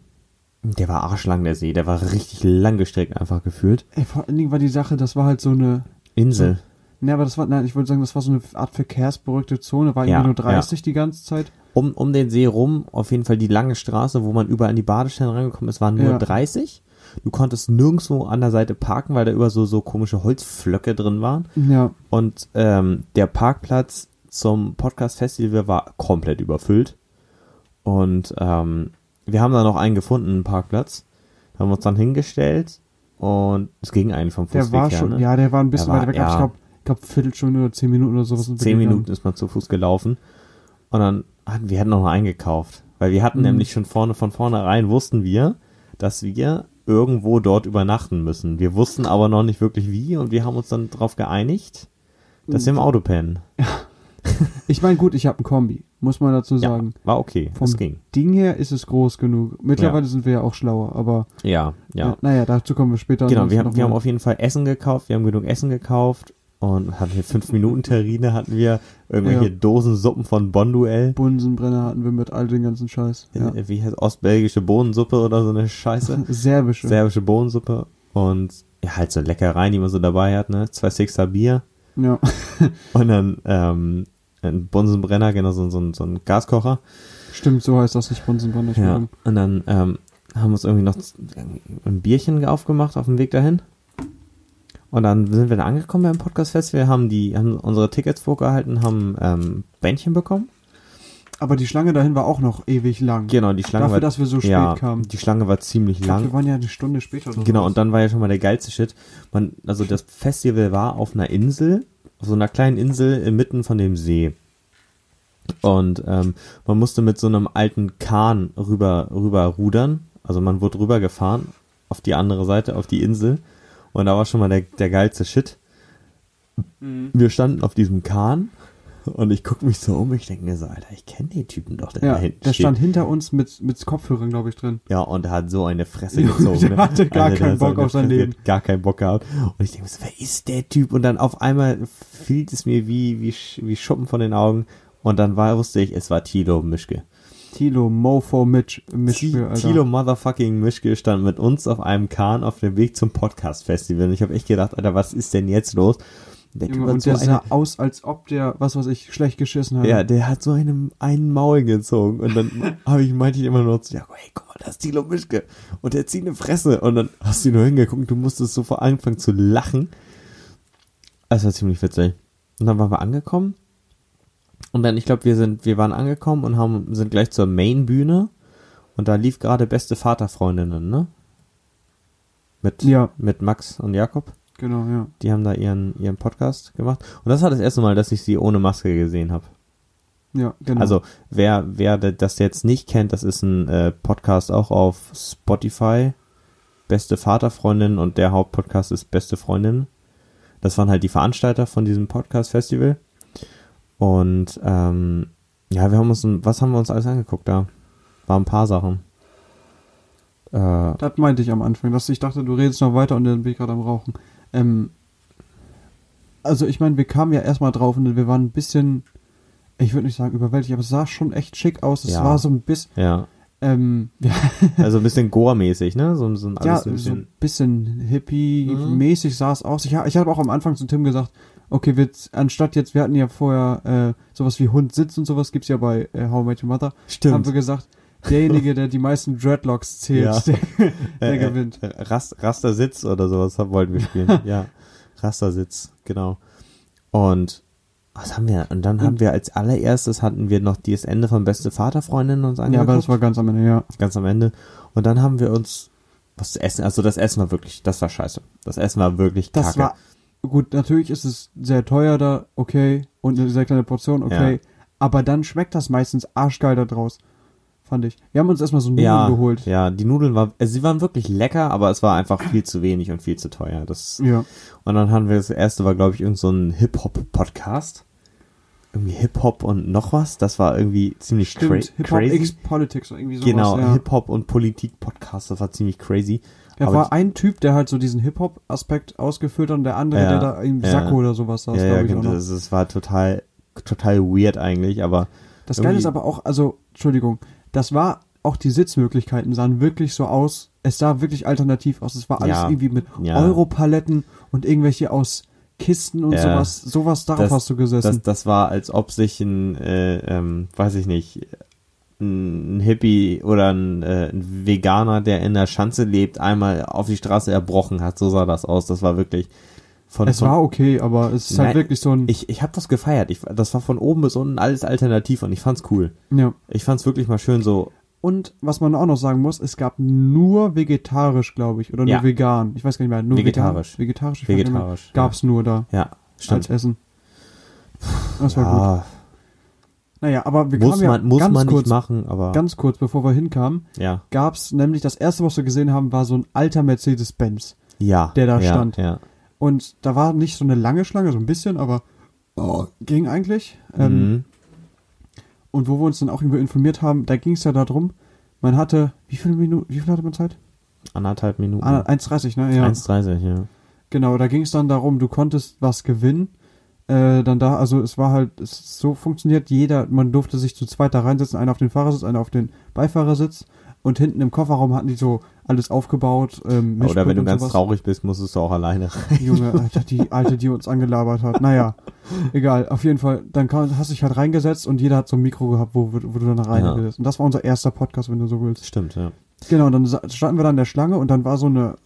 der war arschlang, der See, der war richtig lang gestreckt einfach gefühlt. Ey, vor allen Dingen war die Sache, das war halt so eine. Insel. Ne, aber das war, nein, ich würde sagen, das war so eine Art verkehrsberuhigte Zone, war Ja, irgendwie nur 30 die ganze Zeit. um, um den See rum, auf jeden Fall die lange Straße, wo man überall in die Badestellen reingekommen ist, waren nur Ja. 30. Du konntest nirgendwo an der Seite parken, weil da über so, so komische Holzflöcke drin waren. Ja, Und ähm, der Parkplatz zum Podcast-Festival war komplett überfüllt. Und ähm, wir haben da noch einen gefunden, einen Parkplatz. Haben uns dann hingestellt und es ging eigentlich vom der Fußweg war her. schon, ne? ja, der war ein bisschen Der war- weiter weg, aber ich ja. glaube, ich glaube, Viertelstunde oder 10 Minuten oder sowas. Zehn. Minuten ist man zu Fuß gelaufen. Und dann hatten wir hatten noch mal eingekauft. Weil wir hatten Mhm. nämlich schon vorne, von vornherein wussten wir, dass wir irgendwo dort übernachten müssen. Wir wussten aber noch nicht wirklich wie und wir haben uns dann darauf geeinigt, dass wir Mhm. im Auto pennen. Ich meine, gut, ich habe ein Kombi, muss man dazu sagen. Ja, war okay. Vom Das ging. Ding her ist es groß genug. Mittlerweile Ja. sind wir ja auch schlauer, aber Ja, ja. naja, dazu kommen wir später. Genau, wir haben, wir haben auf jeden Fall Essen gekauft, wir haben genug Essen gekauft und hatten hier 5 Minuten Terrine, hatten wir irgendwelche Ja. Dosensuppen von Bonduell. Bunsenbrenner hatten wir mit all den ganzen Scheiß. Ja. Äh, Wie heißt ostbelgische Bohnensuppe oder so eine Scheiße. Serbische. Serbische Bohnensuppe und ja, halt so Leckereien, die man so dabei hat, ne? Zwei Sixer Bier ja. und dann ähm, ein Bunsenbrenner, genau, so, so, ein- so ein Gaskocher. Stimmt, so heißt das nicht Bunsenbrenner. Ja. Und dann ähm, haben wir uns irgendwie noch ein Bierchen aufgemacht auf dem Weg dahin. Und dann sind wir da angekommen beim Podcast Festival, haben die, haben unsere Tickets vorgehalten, haben ähm, Bändchen bekommen. Aber die Schlange dahin war auch noch ewig lang. Genau, die Schlange Dafür, war, dass wir so spät ja, kamen. die Schlange war ziemlich Ich glaub, lang. wir waren ja eine Stunde später. Oder Genau, sowas. und dann war ja schon mal der geilste Shit. Man, also das Festival war auf einer Insel, so einer kleinen Insel inmitten von dem See. Und ähm, man musste mit so einem alten Kahn rüber, rüber rudern. Also man wurde rüber gefahren auf die andere Seite, auf die Insel. Und da war schon mal der, der geilste Shit. Wir standen auf diesem Kahn und ich guck mich so um, ich denke mir so, Alter, ich kenne den Typen doch, der da Ja, hinten der steht. stand hinter uns mit, mit Kopfhörern, glaube ich, drin. Ja, und er hat so eine Fresse gezogen. der ne? hatte gar der keinen so Bock eine auf sein Fresse, Leben. Gar keinen Bock gehabt. Und ich denke mir so, wer ist der Typ? Und dann auf einmal fiel es mir wie, wie, wie Schuppen von den Augen. Und dann war, wusste ich, es war Tilo Mischke. Tilo, Mofo, Mitch, Ti- Alter. Tilo Motherfucking Mischke stand mit uns auf einem Kahn auf dem Weg zum Podcast-Festival. Und ich habe echt gedacht, Alter, was ist denn jetzt los? Der Junge, und so der eine, sah aus, als ob der, was weiß ich, schlecht geschissen hat. ja, der hat so einen, einen Maul gezogen. Und dann habe ich, meinte ich immer nur zu Jakob, hey, guck mal, das ist Tilo Mischke. Und der zieht eine Fresse. Und dann hast du nur hingeguckt, du musstest sofort anfangen zu lachen. Das war ziemlich witzig. Und dann waren wir angekommen. Und dann, ich glaube, wir sind, wir waren angekommen und haben, sind gleich zur Main-Bühne. Und da lief gerade beste Vaterfreundinnen, ne? Mit, Ja. mit Max und Jakob. Genau, ja. Die haben da ihren, ihren Podcast gemacht. Und das war das erste Mal, dass ich sie ohne Maske gesehen habe. Ja, genau. Also, wer, wer das jetzt nicht kennt, das ist ein äh, Podcast auch auf Spotify. Beste Vaterfreundin und der Hauptpodcast ist Beste Freundin. Das waren halt die Veranstalter von diesem Podcast-Festival. Und ähm, Ja, wir haben uns, was haben wir uns alles angeguckt da? War ein paar Sachen. Äh, Das meinte ich am Anfang, dass ich dachte, du redest noch weiter und dann bin ich gerade am Rauchen. Ähm, also ich meine, wir kamen ja erstmal drauf und wir waren ein bisschen, ich würde nicht sagen überwältigt, aber es sah schon echt schick aus. Es Ja. war so ein bisschen, ja. ähm, ja, Also ein bisschen Gore-mäßig, ne? So, so ein ja, so ein bisschen. bisschen hippie-mäßig sah es aus. Ich, ich habe auch am Anfang zu Tim gesagt, okay, wir, anstatt jetzt, wir hatten ja vorher äh, sowas wie Hund sitzt und sowas gibt's ja bei äh, How I Met Your Mother. Haben wir gesagt, derjenige, der die meisten Dreadlocks zählt, Ja. der, der Äh, äh, gewinnt. äh, Rast, Rastersitz oder sowas wollten wir spielen. ja. Rastersitz, genau. Und was haben wir? Und dann haben wir als allererstes hatten wir noch das Ende von Beste Vaterfreundin uns Ja, angeguckt. aber das war ganz am Ende, ja. ganz am Ende. Und dann haben wir uns was zu essen. Also das Essen war wirklich, das war scheiße. Das Essen war wirklich Das kacke. war gut, natürlich ist es sehr teuer da, okay, und eine sehr kleine Portion, okay, Ja. aber dann schmeckt das meistens arschgeil da draus, fand ich. Wir haben uns erstmal so Nudeln ja, geholt. ja, die Nudeln war, also sie waren wirklich lecker, aber es war einfach viel zu wenig und viel zu teuer. Das Ja. und dann haben wir das erste war glaube ich irgend so ein Hip Hop Podcast. Irgendwie Hip Hop und noch was. Das war irgendwie ziemlich cra Stimmt, Hip Hop crazy. X Politics oder irgendwie sowas. genau, ja. Hip Hop und Politik Podcast. Das war ziemlich crazy. Da war ein Typ, der halt so diesen Hip Hop Aspekt ausgefüllt hat und der andere, Ja, der da im ja. Sakko oder sowas saß, ja, ja, glaube ich auch genau, das, das war total total weird eigentlich, aber Das Geile ist aber auch, also, Entschuldigung, das war, auch die Sitzmöglichkeiten sahen wirklich so aus, es sah wirklich alternativ aus. Es war alles Ja, irgendwie mit ja. Europaletten und irgendwelche aus Kisten und Ja. sowas. Sowas, darauf Das- hast du gesessen. Das, das war, als ob sich ein, äh, ähm, weiß ich nicht, ein Hippie oder ein, äh, ein Veganer, der in der Schanze lebt, einmal auf die Straße erbrochen hat. So sah das aus. Das war wirklich von. es von war okay, aber es ist halt Nein, wirklich so ein, ich ich habe das gefeiert. Ich, das war von oben bis unten alles alternativ und ich fand's cool. ja. Ich fand's wirklich mal schön so. Und was man auch noch sagen muss, es gab nur vegetarisch, glaube ich, oder nur Ja. vegan. Ich weiß gar nicht mehr. Nur Vegetarisch. Vegan, vegetarisch. Vegetarisch, Gab's nur da Ja, als stimmt. Essen. Das war gut. Ja, Naja, aber wir muss kamen ja man, muss ganz man kurz, nicht machen, aber ganz kurz, bevor wir hinkamen, ja, gab's nämlich das erste, was wir gesehen haben, war so ein alter Mercedes-Benz. ja, der da ja, stand. Ja. Und da war nicht so eine lange Schlange, so ein bisschen, aber oh, ging eigentlich. Ähm, Mhm. Und wo wir uns dann auch über informiert haben, da ging es ja darum, man hatte, wie viele Minuten, wie viel hatte man Zeit? Anderthalb Minuten. Ah, 1,30, ne? Ja. 1,30, ja. Genau, da ging es dann darum, du konntest was gewinnen. Äh, dann da, also es war halt, es so funktioniert, jeder, man durfte sich zu zweit da reinsetzen, einer auf den Fahrersitz, einer auf den Beifahrersitz und hinten im Kofferraum hatten die so alles aufgebaut. Ähm, Oder wenn du und ganz sowas. traurig bist, musstest du auch alleine rein. Junge, Alter, die Alte, die uns angelabert hat. Naja, egal, auf jeden Fall. Dann kann, hast du dich halt reingesetzt und jeder hat so ein Mikro gehabt, wo, wo du dann reingesetzt. Und das war unser erster Podcast, wenn du so willst. Stimmt, ja. Genau, und dann standen wir da in der Schlange und dann war so eine,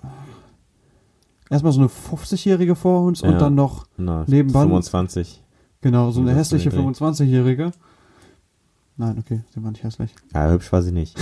erstmal so eine 50-Jährige vor uns und Ja. dann noch, Na, Nebenbei- 25. genau, so eine hässliche eine Idee. 25-Jährige. Nein, okay, sie war nicht hässlich. Ja, hübsch war sie nicht.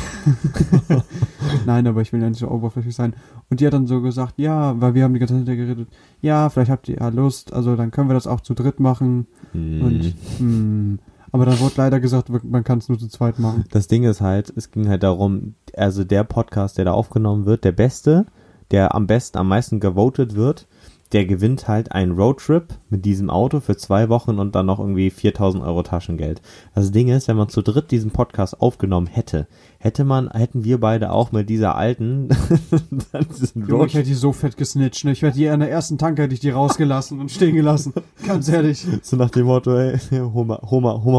Nein, aber ich will ja nicht so oberflächlich sein. Und die hat dann so gesagt, ja, weil wir haben die ganze Zeit geredet, ja, vielleicht habt ihr ja Lust, also dann können wir das auch zu dritt machen. Hm. Und, hm, aber dann wurde leider gesagt, man kann es nur zu zweit machen. Das Ding ist halt, es ging halt darum, also der Podcast, der da aufgenommen wird, der beste, der am besten, am meisten gewotet wird, der gewinnt halt einen Roadtrip mit diesem Auto für zwei Wochen und dann noch irgendwie 4000 Euro Taschengeld. Das Ding ist, wenn man zu dritt diesen Podcast aufgenommen hätte, hätte man, hätten wir beide auch mit dieser alten dann diesen Junge, ich hätte die so fett gesnitcht. Ne? Ich werde die an der ersten Tanke hätte ich die rausgelassen und stehen gelassen. Ganz ehrlich. so nach dem Motto, ey, hol mal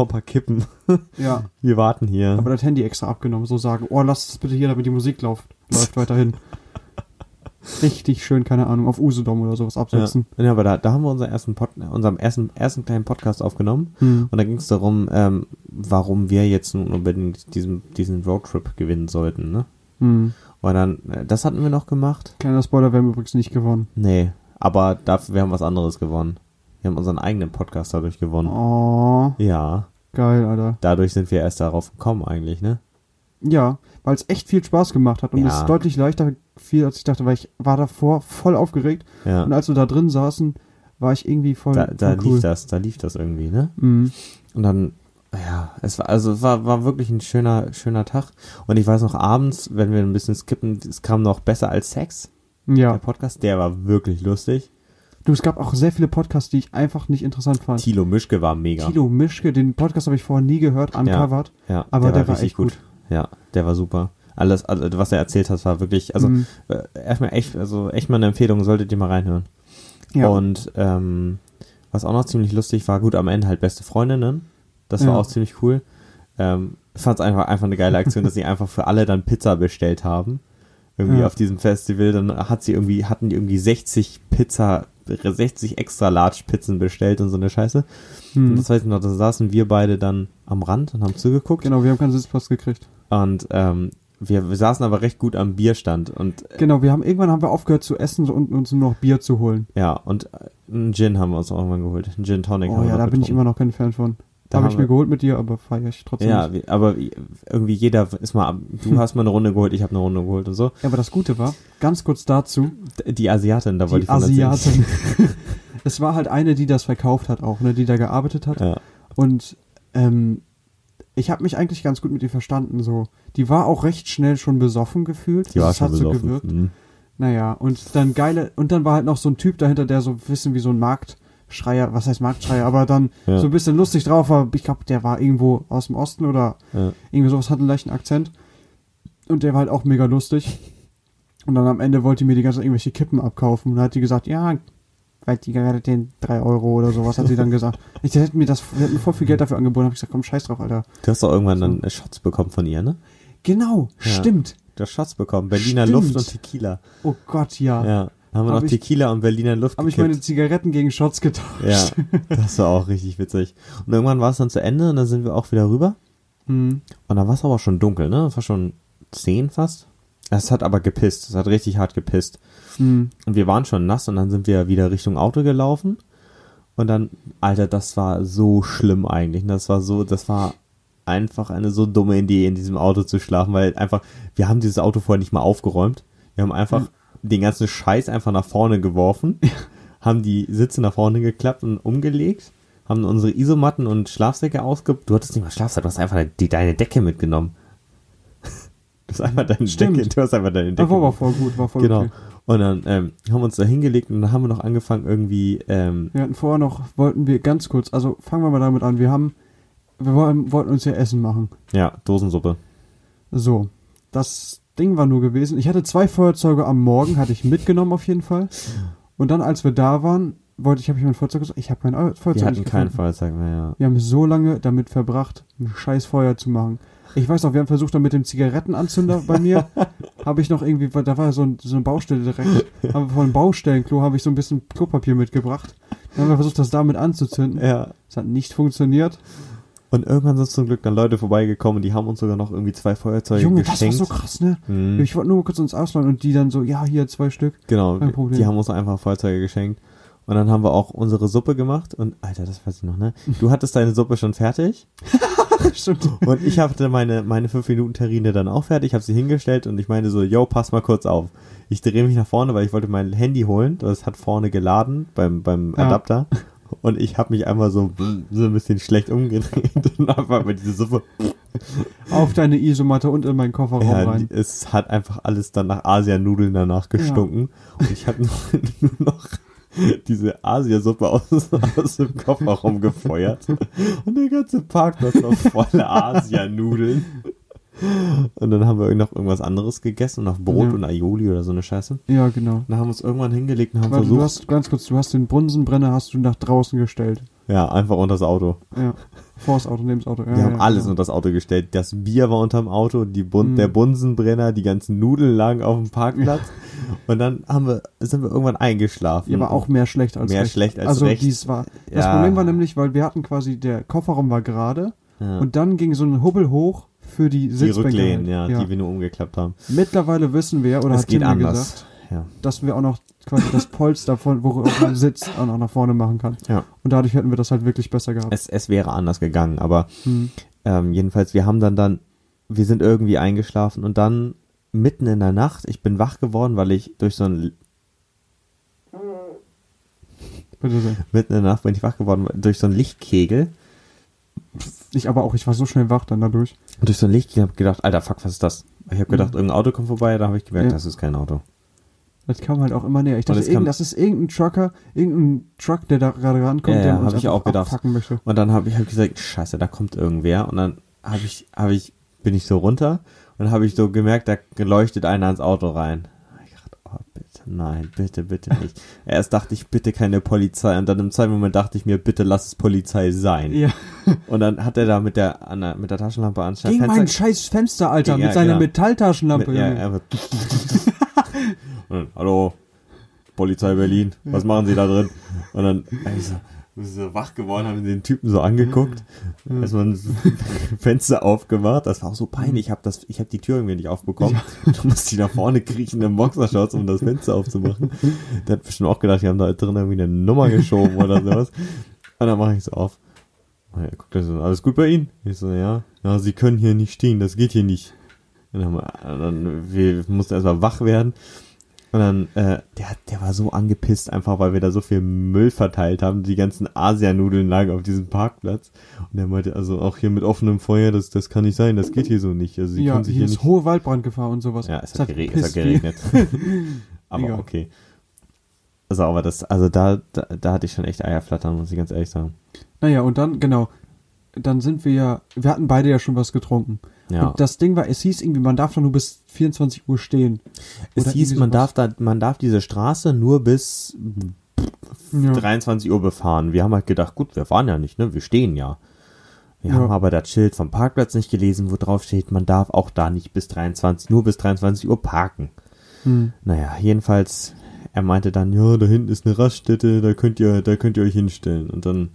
ein paar Kippen. Ja. Wir warten hier. Aber das Handy extra abgenommen. So sagen, oh, lass das bitte hier, damit die Musik läuft. Läuft weiterhin. Richtig schön, keine Ahnung, auf Usedom oder sowas Ja, absetzen. ja, aber da, da haben wir unseren ersten, Pod, unseren ersten, ersten kleinen Podcast aufgenommen. Hm. Und da ging es darum, ähm, warum wir jetzt nun unbedingt diesen, diesen Roadtrip gewinnen sollten, ne? Hm. Und dann, äh, das hatten wir noch gemacht? Kleiner Spoiler, wir haben übrigens nicht gewonnen. Nee, aber dafür, wir haben was anderes gewonnen. Wir haben unseren eigenen Podcast dadurch gewonnen. Oh, Ja, geil, Alter. dadurch sind wir erst darauf gekommen eigentlich, ne? Ja, weil es echt viel Spaß gemacht hat und Ja. es deutlich leichter fiel, als ich dachte, weil ich war davor voll aufgeregt Ja, und als wir da drin saßen, war ich irgendwie voll, da, da voll cool. lief das, da lief das irgendwie, ne? Mhm. Und dann, ja, es war, also es war, war wirklich ein schöner, schöner Tag. Und ich weiß noch, abends, wenn wir ein bisschen skippen, es kam noch besser als Sex. Der Ja, Podcast, der war wirklich lustig. Du, es gab auch sehr viele Podcasts, die ich einfach nicht interessant fand. Thilo Mischke war mega. Tilo Mischke, den Podcast habe ich vorher nie gehört, uncovered. Ja, Aber der war echt gut. Ja, der war super. Alles, also, was er erzählt hat, war wirklich, also Mhm. äh, erstmal echt, also echt mal eine Empfehlung, solltet ihr mal reinhören. Ja. Und ähm, was auch noch ziemlich lustig war, gut, am Ende halt beste Freundinnen. Das war Ja. auch ziemlich cool. Ähm, ich fand es einfach, einfach eine geile Aktion, dass sie einfach für alle dann Pizza bestellt haben. Irgendwie Ja. auf diesem Festival. Dann hat sie irgendwie, hatten die irgendwie 60 Pizza, 60 extra Large Pizzen bestellt und so eine Scheiße. Und Hm. das weiß ich noch, da saßen wir beide dann am Rand und haben zugeguckt. Genau, wir haben keinen Sitzplatz gekriegt. Und ähm, wir, wir saßen aber recht gut am Bierstand und äh, Genau, wir haben irgendwann haben wir aufgehört zu essen und uns nur noch Bier zu holen. ja, und äh, einen Gin haben wir uns auch irgendwann geholt. Einen Gin Tonic Oh haben wir ja, da bin ich immer noch kein Fan von. Da Habe ich mir geholt mit dir, aber feiere ich trotzdem Ja, nicht. aber irgendwie jeder ist mal, du hast mal eine Runde geholt, ich habe eine Runde geholt und so. Ja, aber das Gute war, ganz kurz dazu, Die Asiatin, da wollte die ich von. Asiatin. es war halt eine, die das verkauft hat auch, ne, die da gearbeitet hat. Ja, Und ähm, ich habe mich eigentlich ganz gut mit ihr verstanden. So, die war auch recht schnell schon besoffen gefühlt. die war das schon hat so besoffen. gewirkt. Mhm. Naja, und dann geile, und dann war halt noch so ein Typ dahinter, der so ein bisschen wie so ein Marktschreier, was heißt Marktschreier, aber dann Ja. so ein bisschen lustig drauf war. Ich glaube, der war irgendwo aus dem Osten oder Ja. irgendwie sowas, hat einen leichten Akzent. Und der war halt auch mega lustig. Und dann am Ende wollte die mir die ganze Zeit irgendwelche Kippen abkaufen. Und dann hat die gesagt, ja, weil die gerade den 3 Euro oder sowas, hat sie dann gesagt. Ich die hätten mir das, die hätten mir voll viel Geld dafür angeboten. Hab ich gesagt, komm, scheiß drauf, Alter. Du hast doch irgendwann So. dann Shots bekommen von ihr, ne? Genau, Ja. stimmt. Du hast Shots bekommen. Berliner Stimmt. Luft und Tequila. Oh Gott, ja. Ja. Haben wir Hab noch ich- Tequila und Berliner Luft Habe ich meine Zigaretten gegen Shots getauscht. Ja, das war auch richtig witzig. Und irgendwann war es dann zu Ende und dann sind wir auch wieder rüber. Hm. Und dann war es aber schon dunkel, ne? Es war schon zehn fast. Es hat aber gepisst. Es hat richtig hart gepisst. Hm. Und wir waren schon nass und dann sind wir wieder Richtung Auto gelaufen. Und dann, Alter, das war so schlimm eigentlich. Das war so, das war einfach eine so dumme Idee, in diesem Auto zu schlafen, weil einfach, wir haben dieses Auto vorher nicht mal aufgeräumt. Wir haben einfach den ganzen Scheiß einfach nach vorne geworfen, haben die Sitze nach vorne geklappt und umgelegt, haben unsere Isomatten und Schlafsäcke ausge... Du hattest nicht mal Schlafsack, du hast einfach die, deine Decke mitgenommen. Du hast einfach deine Stimmt. Decke, du hast einfach deine Decke Das war aber voll gut, war voll Genau. okay. Und dann ähm, haben wir uns da hingelegt und dann haben wir noch angefangen irgendwie, ähm, Wir hatten vorher noch, wollten wir ganz kurz, also fangen wir mal damit an. Wir haben, wir wollten, wollten uns ja Essen machen. ja, Dosensuppe. So, das Ding war nur gewesen. Ich hatte zwei Feuerzeuge am Morgen, hatte ich mitgenommen auf jeden Fall. Und dann, als wir da waren, wollte ich, habe ich mein Feuerzeug gesagt, ich habe kein Eu- Feuerzeug Wir hatten kein. Feuerzeug mehr, ja. Wir haben so lange damit verbracht, ein scheiß Feuer zu machen. Ich weiß noch, wir haben versucht, dann mit dem Zigarettenanzünder bei mir, habe ich noch irgendwie, da war so, ein, so eine Baustelle direkt, haben wir von dem Baustellenklo, habe ich so ein bisschen Klopapier mitgebracht. Dann haben wir versucht, das damit anzuzünden. Ja. Das hat nicht funktioniert. Und irgendwann sind zum Glück dann Leute vorbeigekommen die haben uns sogar noch irgendwie zwei Feuerzeuge Junge, das war geschenkt. so krass, ne? Mhm. Ich wollte nur mal kurz uns ausleihen und die dann so, ja, hier zwei Stück. Genau, Kein Problem. die haben uns einfach Feuerzeuge geschenkt. Und dann haben wir auch unsere Suppe gemacht und, Alter, das weiß ich noch, ne? Du hattest deine Suppe schon fertig. und ich hatte meine, meine 5 Minuten Terrine dann auch fertig, habe sie hingestellt und ich meinte so, yo, pass mal kurz auf. Ich drehe mich nach vorne, weil ich wollte mein Handy holen, das hat vorne geladen beim, beim Ja. Adapter. Und ich habe mich einmal so, so ein bisschen schlecht umgedreht und einfach diese Suppe Auf deine Isomatte und in meinen Kofferraum Ja, rein. es hat einfach alles dann nach Asianudeln danach gestunken. Und ich habe nur noch diese Asiasuppe aus, aus dem Kofferraum gefeuert. Und der ganze Parkplatz war voller Asianudeln. Und dann haben wir noch irgendwas anderes gegessen, noch Brot Ja. und Aioli oder so eine Scheiße. Ja, genau. Dann haben wir uns irgendwann hingelegt und haben Warte, du versucht, hast, ganz kurz, du hast den Brunsenbrenner hast du nach draußen gestellt. ja, einfach unter das Auto. Ja. Vor das Auto, neben das Auto. Ja, Wir haben ja, alles genau. unter das Auto gestellt. Das Bier war unterm Auto, die Bun Mhm. der Bunsenbrenner, die ganzen Nudeln lagen auf dem Parkplatz. Und dann haben wir, sind wir irgendwann eingeschlafen. Ja, aber auch mehr schlecht als Mehr recht. schlecht als also recht. dies war. Das Ja. Problem war nämlich, weil wir hatten quasi, der Kofferraum war gerade ja. und dann ging so ein Hubbel hoch für die die Sitzbänke. Rücklehnen, halt. ja, die wir nur umgeklappt haben. Mittlerweile wissen wir, oder es hat geht Tim anders. gesagt, Ja. dass wir auch noch quasi das Polster von, worauf man sitzt, auch noch nach vorne machen kann. Ja. Und dadurch hätten wir das halt wirklich besser gehabt. Es, es wäre anders gegangen, aber Hm. ähm, jedenfalls, wir haben dann dann, wir sind irgendwie eingeschlafen und dann mitten in der Nacht, ich bin wach geworden, weil ich durch so ein, mitten in der Nacht bin ich wach geworden, durch so einen Lichtkegel, Ich aber auch, ich war so schnell wach dann dadurch. durch so einen Lichtkegel habe gedacht, alter, fuck, was ist das? Ich habe gedacht, Mhm. irgendein Auto kommt vorbei, da habe ich gemerkt, Ja. das ist kein Auto. Das kam halt auch immer näher. Ich dachte, irgend, das ist irgendein Trucker, irgendein Truck, der da gerade rankommt, Ja, der ja, uns hab ich auch gedacht. möchte. Und dann habe ich hab gesagt, scheiße, da kommt irgendwer. Und dann habe ich, habe ich, bin ich so runter und habe ich so gemerkt, da leuchtet einer ins Auto rein. Hab Ich gedacht, oh bitte, nein, bitte, bitte nicht. Erst dachte ich, bitte keine Polizei. Und dann im zweiten Moment dachte ich mir, bitte lass es Polizei sein. Ja. Und dann hat er da mit der, an der mit der Taschenlampe anstatt Gegen mein scheiß Fenster, Alter, Ja, mit seiner genau. Metalltaschenlampe. mit, ja, dann, hallo, Polizei Berlin, was machen Sie da drin? Und dann ich so, bin so wach geworden, haben den Typen so angeguckt, erstmal ein Fenster aufgemacht, das war auch so peinlich, ich habe das, ich habe die Tür irgendwie nicht aufbekommen, da musste ich nach vorne kriechen im Boxershorts, um das Fenster aufzumachen. Der hat bestimmt auch gedacht, die haben da drin irgendwie eine Nummer geschoben oder sowas. Und dann mache ich so auf. Und er guckt so, alles gut bei Ihnen? Ich so, ja. Ja, Sie können hier nicht stehen, das geht hier nicht. Und dann, haben wir, und dann wir mussten erstmal wach werden. Und dann, äh, der, der war so angepisst, einfach weil wir da so viel Müll verteilt haben. Die ganzen Asianudeln lagen auf diesem Parkplatz. Und er meinte, also auch hier mit offenem Feuer, das, das kann nicht sein, das geht hier so nicht. Also sie Ja, können sich hier hier ist nicht. hohe Waldbrandgefahr und sowas. Ja, es Es hat, gere es hat geregnet. aber Egal. okay. Also, aber das, also da, da, da hatte ich schon echt Eierflattern, muss ich ganz ehrlich sagen. Naja, und dann, genau, dann sind wir ja, wir hatten beide ja schon was getrunken. Ja. Und das Ding war, es hieß irgendwie, man darf da nur bis 24 Uhr stehen. Es Oder hieß, man darf da, man darf diese Straße nur bis Ja. 23 Uhr befahren. Wir haben halt gedacht, gut, wir fahren ja nicht, ne? Wir stehen ja. Wir Ja. haben aber das Schild vom Parkplatz nicht gelesen, wo drauf steht, man darf auch da nicht bis 23, nur bis 23 Uhr parken. Hm. Naja, jedenfalls, er meinte dann, ja, da hinten ist eine Raststätte, da könnt ihr, da könnt ihr euch hinstellen. Und dann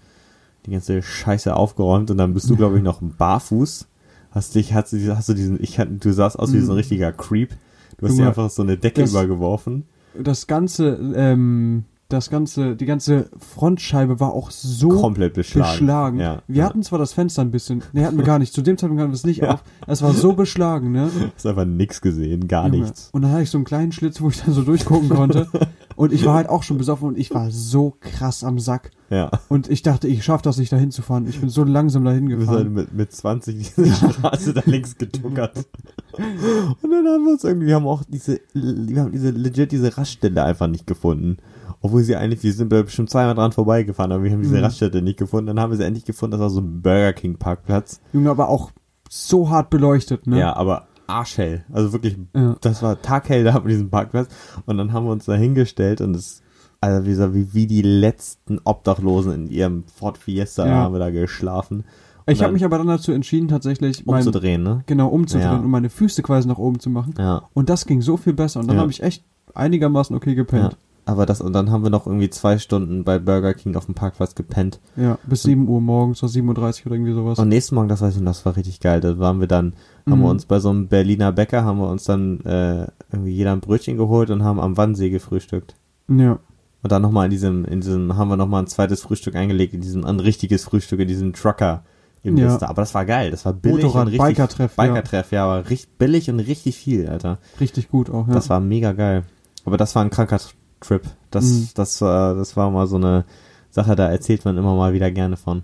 die ganze Scheiße aufgeräumt und dann bist du, glaube ich, noch barfuß. Hast dich, hast du, hast du diesen, ich du sahst aus wie so ein richtiger Creep. Du hast dir einfach so eine Decke das- übergeworfen. Das ganze, ähm, das ganze, die ganze Frontscheibe war auch so Komplett beschlagen. beschlagen. Ja. Wir ja. hatten zwar das Fenster ein bisschen, ne, hatten wir gar nicht. Zu dem Zeitpunkt hatten wir es nicht auf. Es war so beschlagen, ne? Hast einfach nix gesehen, gar Junge. nichts. Und dann hatte ich so einen kleinen Schlitz, wo ich dann so durchgucken konnte. und ich war halt auch schon besoffen und ich war so krass am Sack. Ja. Und ich dachte, ich schaff das nicht dahin zu fahren. Ich bin so langsam dahin Wir sind gefahren. mit, mit 20 diese Straße da links getuckert. Und dann haben wir uns irgendwie, wir haben auch diese, wir haben diese, legit diese Raststelle einfach nicht gefunden. Obwohl sie eigentlich, wir sind bestimmt zweimal dran vorbeigefahren, aber wir haben diese Mhm. Raststätte nicht gefunden. Dann haben wir sie endlich gefunden, das war so ein Burger King Parkplatz. Junge, aber auch so hart beleuchtet, ne? Ja, aber arschhell. Also wirklich, Ja. das war taghell da auf diesem Parkplatz. Und dann haben wir uns da hingestellt und es, also wie, gesagt, wie, wie die letzten Obdachlosen in ihrem Ford Fiesta Ja. haben wir da geschlafen. Und Ich habe mich aber dann dazu entschieden, tatsächlich mein, umzudrehen, ne? genau umzudrehen Ja. und meine Füße quasi nach oben zu machen. Ja. Und das ging so viel besser. Und dann Ja. habe ich echt einigermaßen okay Ja. Aber das, und dann haben wir noch irgendwie zwei Stunden bei Burger King auf dem Parkplatz gepennt. Ja, bis 7 Uhr morgens oder 7.30 Uhr oder irgendwie sowas. Und nächsten Morgen, das weiß ich noch, das war richtig geil. Da waren wir dann, haben Mhm. wir uns bei so einem Berliner Bäcker, haben wir uns dann äh, irgendwie jeder ein Brötchen geholt und haben am Wannsee gefrühstückt. ja. Und dann nochmal in diesem, in diesem, haben wir nochmal ein zweites Frühstück eingelegt, in diesem, ein richtiges Frühstück, in diesem Trucker. Im Ja. Aber das war geil, das war billig Motorrad, und richtig. Bikertreff, ja. Bikertreff, ja. aber richtig billig und richtig viel, Alter. Richtig gut auch, ja. Das war mega geil. Aber das war ein kranker Trip. Das, Mhm. das, war, das war mal so eine Sache, da erzählt man immer mal wieder gerne von.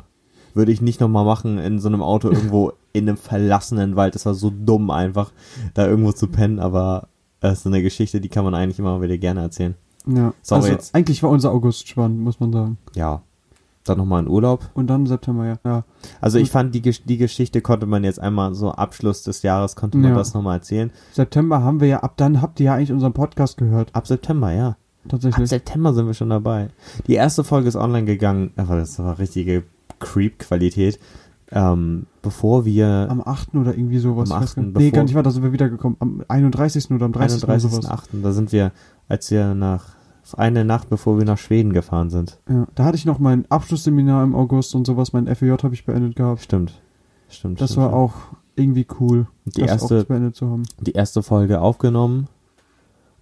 Würde ich nicht nochmal machen in so einem Auto irgendwo in einem verlassenen Wald. Das war so dumm einfach, da irgendwo zu pennen, aber das ist eine Geschichte, die kann man eigentlich immer wieder gerne erzählen. ja. So, aber also jetzt- eigentlich war unser August spannend, muss man sagen. Ja. Dann nochmal in Urlaub. Und dann September, ja. ja. Also ich fand, die, die Geschichte konnte man jetzt einmal so Abschluss des Jahres, konnte man Ja. das nochmal erzählen. September haben wir ja, ab dann habt ihr ja eigentlich unseren Podcast gehört. Ab September, ja. Ab Tatsächlich. September sind wir schon dabei. Die erste Folge ist online gegangen, aber das war richtige Creep-Qualität. Ähm, bevor wir Am 8. oder irgendwie sowas. Am ich weiß 8., gar nicht. bevor- nee, gar nicht wahr, da sind wir wiedergekommen. Am 31. oder am 30. oder sowas. 31.8., da sind wir, als wir nach, eine Nacht bevor wir nach Schweden gefahren sind. Ja, da hatte ich noch mein Abschlussseminar im August und sowas. Mein FEJ habe ich beendet gehabt. Stimmt. Stimmt. Das stimmt, war stimmt. auch irgendwie cool, Die das erste- beendet zu haben. die erste Folge aufgenommen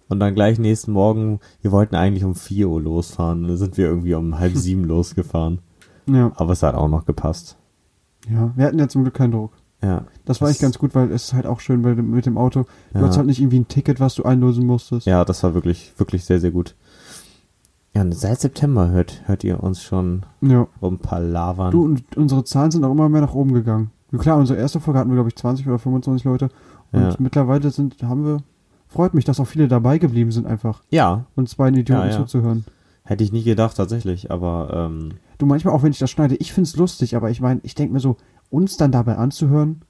und dann gleich nächsten Morgen, wir wollten eigentlich um 4 Uhr losfahren, dann sind wir irgendwie um halb sieben losgefahren. Ja, Aber es hat auch noch gepasst. ja. Wir hatten ja zum Glück keinen Druck. Ja. Das war echt ganz gut, weil es ist halt auch schön, weil mit dem Auto, du Ja. hast halt nicht irgendwie ein Ticket, was du einlösen musstest. Ja, das war wirklich, wirklich sehr, sehr gut. Ja, und seit September hört, hört ihr uns schon Ja. rumpalavern. Du und unsere Zahlen sind auch immer mehr nach oben gegangen. Klar, unsere erste Folge hatten wir, glaube ich, 20 oder 25 Leute. Und Ja. mittlerweile sind, haben wir, freut mich, dass auch viele dabei geblieben sind einfach. Ja, Und zwei Idioten Ja, ja. zuzuhören. hätte ich nie gedacht tatsächlich, aber ähm, Du, manchmal auch wenn ich das schneide, ich find's lustig, aber ich meine, ich denke mir so, uns dann dabei anzuhören,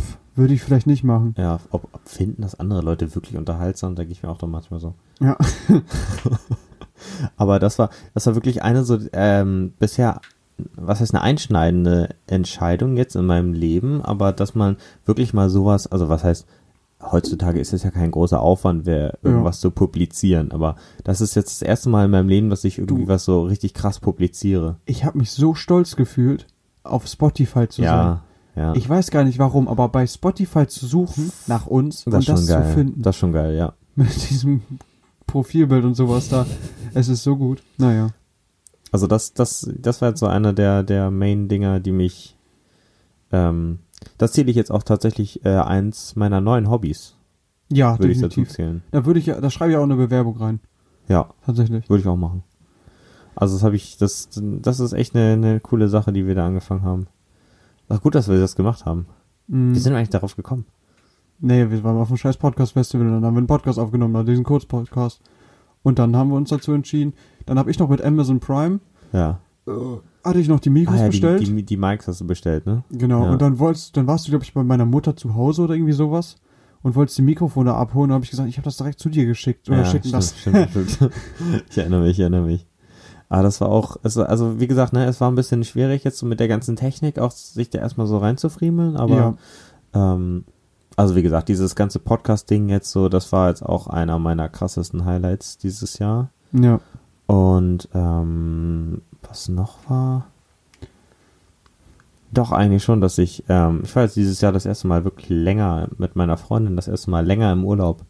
pff, würde ich vielleicht nicht machen. ja, ob, ob finden das andere Leute wirklich unterhaltsam, denke ich mir auch doch manchmal so. Ja. Aber das war, das war wirklich eine so ähm, bisher, was heißt eine einschneidende Entscheidung jetzt in meinem Leben, aber dass man wirklich mal sowas, also was heißt, heutzutage ist es ja kein großer Aufwand, wer irgendwas zu publizieren, aber das ist jetzt das erste Mal in meinem Leben, dass ich irgendwie Du- was so richtig krass publiziere. Ich habe mich so stolz gefühlt, auf Spotify zu sein. Ja, ja. Ich weiß gar nicht warum, aber bei Spotify zu suchen nach uns das und das zu geil. finden Das ist schon geil, ja. mit diesem Profilbild und sowas da, es ist so gut. Naja. Also das, das, das war jetzt so einer der, der Main-Dinger, die mich, ähm, das zähle ich jetzt auch tatsächlich äh, eins meiner neuen Hobbys, Ja, würde ich dazu zählen. Da würde ich ja, da schreibe ich auch eine Bewerbung rein. Ja, Tatsächlich. würde ich auch machen. Also das habe ich, das, das ist echt eine, eine coole Sache, die wir da angefangen haben. Ach gut, dass wir das gemacht haben. Mhm. Wie sind wir eigentlich darauf gekommen? Nee, wir waren auf dem scheiß Podcast-Festival und dann haben wir einen Podcast aufgenommen, also diesen Kurzpodcast. Und dann haben wir uns dazu entschieden. Dann habe ich noch mit Amazon Prime, Ja. Hatte ich noch die Mikros Ah, ja, die, bestellt. die, die Mikes hast du bestellt, ne? genau. ja. Und dann wolltest, dann warst du, glaube ich, bei meiner Mutter zu Hause oder irgendwie sowas und wolltest die Mikrofone abholen. Da habe ich gesagt, ich habe das direkt zu dir geschickt oder ja, schicken stimmt, lassen. stimmt, stimmt. ich erinnere mich, ich erinnere mich. Aber das war auch, war- also wie gesagt, ne, es war ein bisschen schwierig jetzt so mit der ganzen Technik auch sich da erstmal so reinzufriemeln, aber Ja. ähm, also wie gesagt, dieses ganze Podcast-Ding jetzt so, das war jetzt auch einer meiner krassesten Highlights dieses Jahr. Ja. Und ähm, was noch war? Doch, eigentlich schon, dass ich, ähm, ich war jetzt dieses Jahr das erste Mal wirklich länger mit meiner Freundin, das erste Mal länger im Urlaub.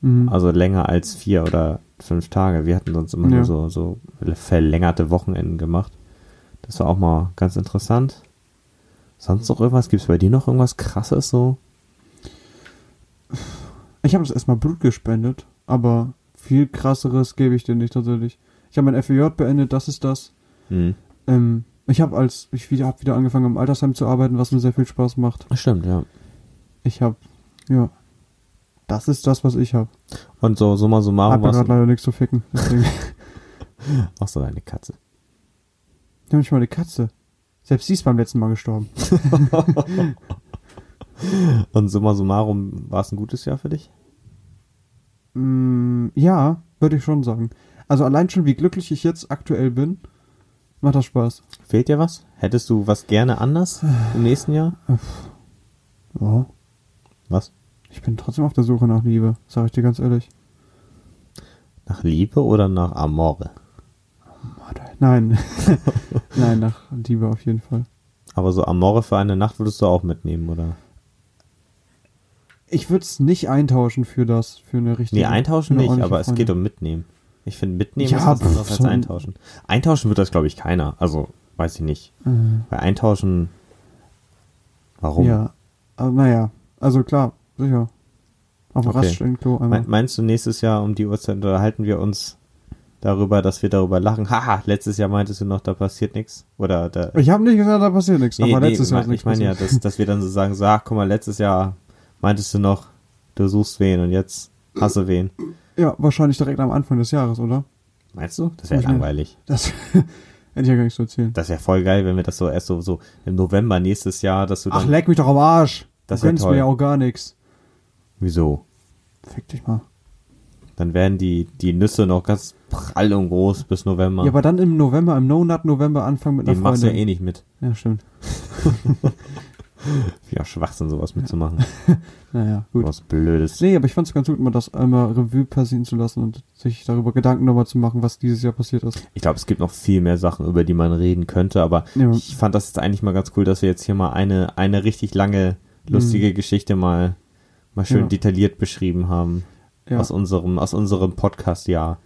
Mhm. Also länger als vier oder fünf Tage. Wir hatten sonst immer Ja. nur so, so verlängerte Wochenenden gemacht. Das war auch mal ganz interessant. Sonst noch irgendwas? Gibt es bei dir noch irgendwas krasses so? Ich habe das erstmal Blut gespendet, aber viel krasseres gebe ich dir nicht tatsächlich. Ich habe mein FEJ beendet, das ist das. Hm. Ähm, ich habe als ich wieder habe wieder angefangen im Altersheim zu arbeiten, was mir sehr viel Spaß macht. Stimmt, ja. Ich habe ja, das ist das, was ich habe. Und so summa summarum mir warst gerade leider nichts zu ficken. Auch so deine Katze. ich habe nicht mal eine Katze. Selbst sie ist beim letzten Mal gestorben. Und summa summarum war es ein gutes Jahr für dich? Mm, ja, würde ich schon sagen. Also allein schon, wie glücklich ich jetzt aktuell bin, macht das Spaß. Fehlt dir was? Hättest du was gerne anders im nächsten Jahr? Ja, Was? ich bin trotzdem auf der Suche nach Liebe, sage ich dir ganz ehrlich. Nach Liebe oder nach Amore? Nein. Nein, nach Liebe auf jeden Fall. Aber so Amore für eine Nacht würdest du auch mitnehmen, oder? Ich würde es nicht eintauschen für das, für eine richtige. Nee, eintauschen eine nicht, aber es Freundin. geht um mitnehmen. Ich finde, mitnehmen Ja, ist was als eintauschen. Eintauschen wird das, glaube ich, keiner. Also, weiß ich nicht. Äh, Bei eintauschen, warum? Ja, aber naja, also klar, sicher. Auf Okay. Raststellenklo Me einmal. meinst du, nächstes Jahr um die Uhrzeit unterhalten wir uns darüber, dass wir darüber lachen? Haha, letztes Jahr meintest du noch, da passiert nichts? Oder da. Ich habe nicht gesagt, da passiert nichts, Nee, aber nee, letztes Jahr ist ich nichts meine ja, dass, dass wir dann so sagen, so, ach, guck mal, letztes Jahr meintest du noch, du suchst wen und jetzt hast du wen. Ja, wahrscheinlich direkt am Anfang des Jahres, oder? Meinst du? Das wäre langweilig. Das hätte ich ja gar nicht so erzählen. Das wäre voll geil, wenn wir das so erst so, so im November nächstes Jahr, dass du dann. Ach, leck mich doch am Arsch. Das du toll. mir ja auch gar nichts. Wieso? Fick dich mal. Dann werden die, die Nüsse noch ganz prall und groß bis November. Ja, aber dann im November, im No-Nut-November anfangen mit einer Den machst du ja Freundin. eh nicht mit. Ja, stimmt. Ja, Schwachsinn, sowas mitzumachen. Naja, gut. Was Blödes. Nee, aber ich fand's ganz gut, mal das einmal Revue passieren zu lassen und sich darüber Gedanken nochmal zu machen, was dieses Jahr passiert ist. Ich glaube, es gibt noch viel mehr Sachen, über die man reden könnte, aber Ja. ich fand das jetzt eigentlich mal ganz cool, dass wir jetzt hier mal eine, eine richtig lange, lustige Geschichte mal, mal schön Mhm. Ja. detailliert beschrieben haben. Ja, Aus unserem, aus unserem Podcast-Jahr.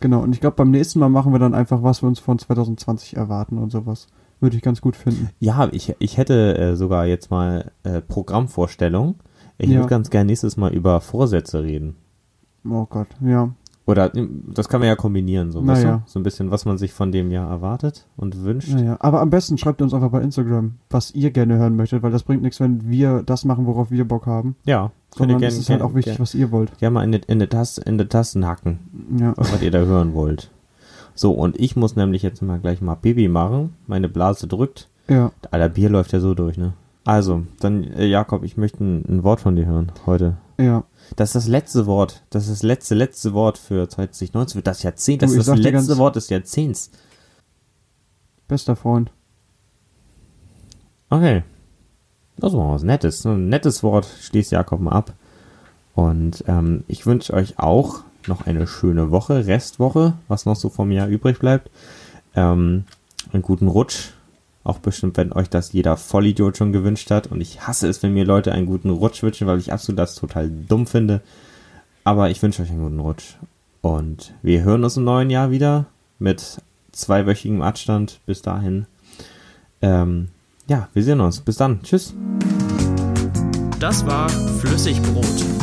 genau. Und ich glaube, beim nächsten Mal machen wir dann einfach, was wir uns von 2020 erwarten und sowas. Würde ich ganz gut finden. Ja, ich, ich hätte äh, sogar jetzt mal äh, Programmvorstellung. Ich Ja. würde ganz gerne nächstes Mal über Vorsätze reden. Oh Gott, ja. Oder das kann man ja kombinieren, so, Naja. so ein bisschen, was man sich von dem Jahr erwartet und wünscht. Naja, aber am besten schreibt uns einfach bei Instagram, was ihr gerne hören möchtet, weil das bringt nichts, wenn wir das machen, worauf wir Bock haben. Ja, Sondern es ist halt auch wichtig, gern- was ihr wollt. Ja, mal in die, in die Tasten, in die Tasten hacken, Ja. was ihr da hören wollt. So, und ich muss nämlich jetzt mal gleich mal Baby machen. Meine Blase drückt. Ja. Alter, Bier läuft ja so durch, ne? Also, dann, äh, Jakob, ich möchte ein, ein Wort von dir hören heute. Ja. Das ist das letzte Wort. Das ist das letzte, letzte Wort für 2019, für das Jahrzehnt. Das Du, ist das letzte Wort des Jahrzehnts. Bester Freund. Okay. Das war was Nettes. So Ein nettes Wort schließt Jakob mal ab. Und ähm, ich wünsche euch auch noch eine schöne Woche, Restwoche, was noch so vom Jahr übrig bleibt. Ähm, einen guten Rutsch. Auch bestimmt, wenn euch das jeder Vollidiot schon gewünscht hat. Und ich hasse es, wenn mir Leute einen guten Rutsch wünschen, weil ich absolut das total dumm finde. Aber ich wünsche euch einen guten Rutsch. Und wir hören uns im neuen Jahr wieder mit zweiwöchigem Abstand. Bis dahin. Ähm, ja, wir sehen uns. Bis dann. Tschüss. Das war Flüssigbrot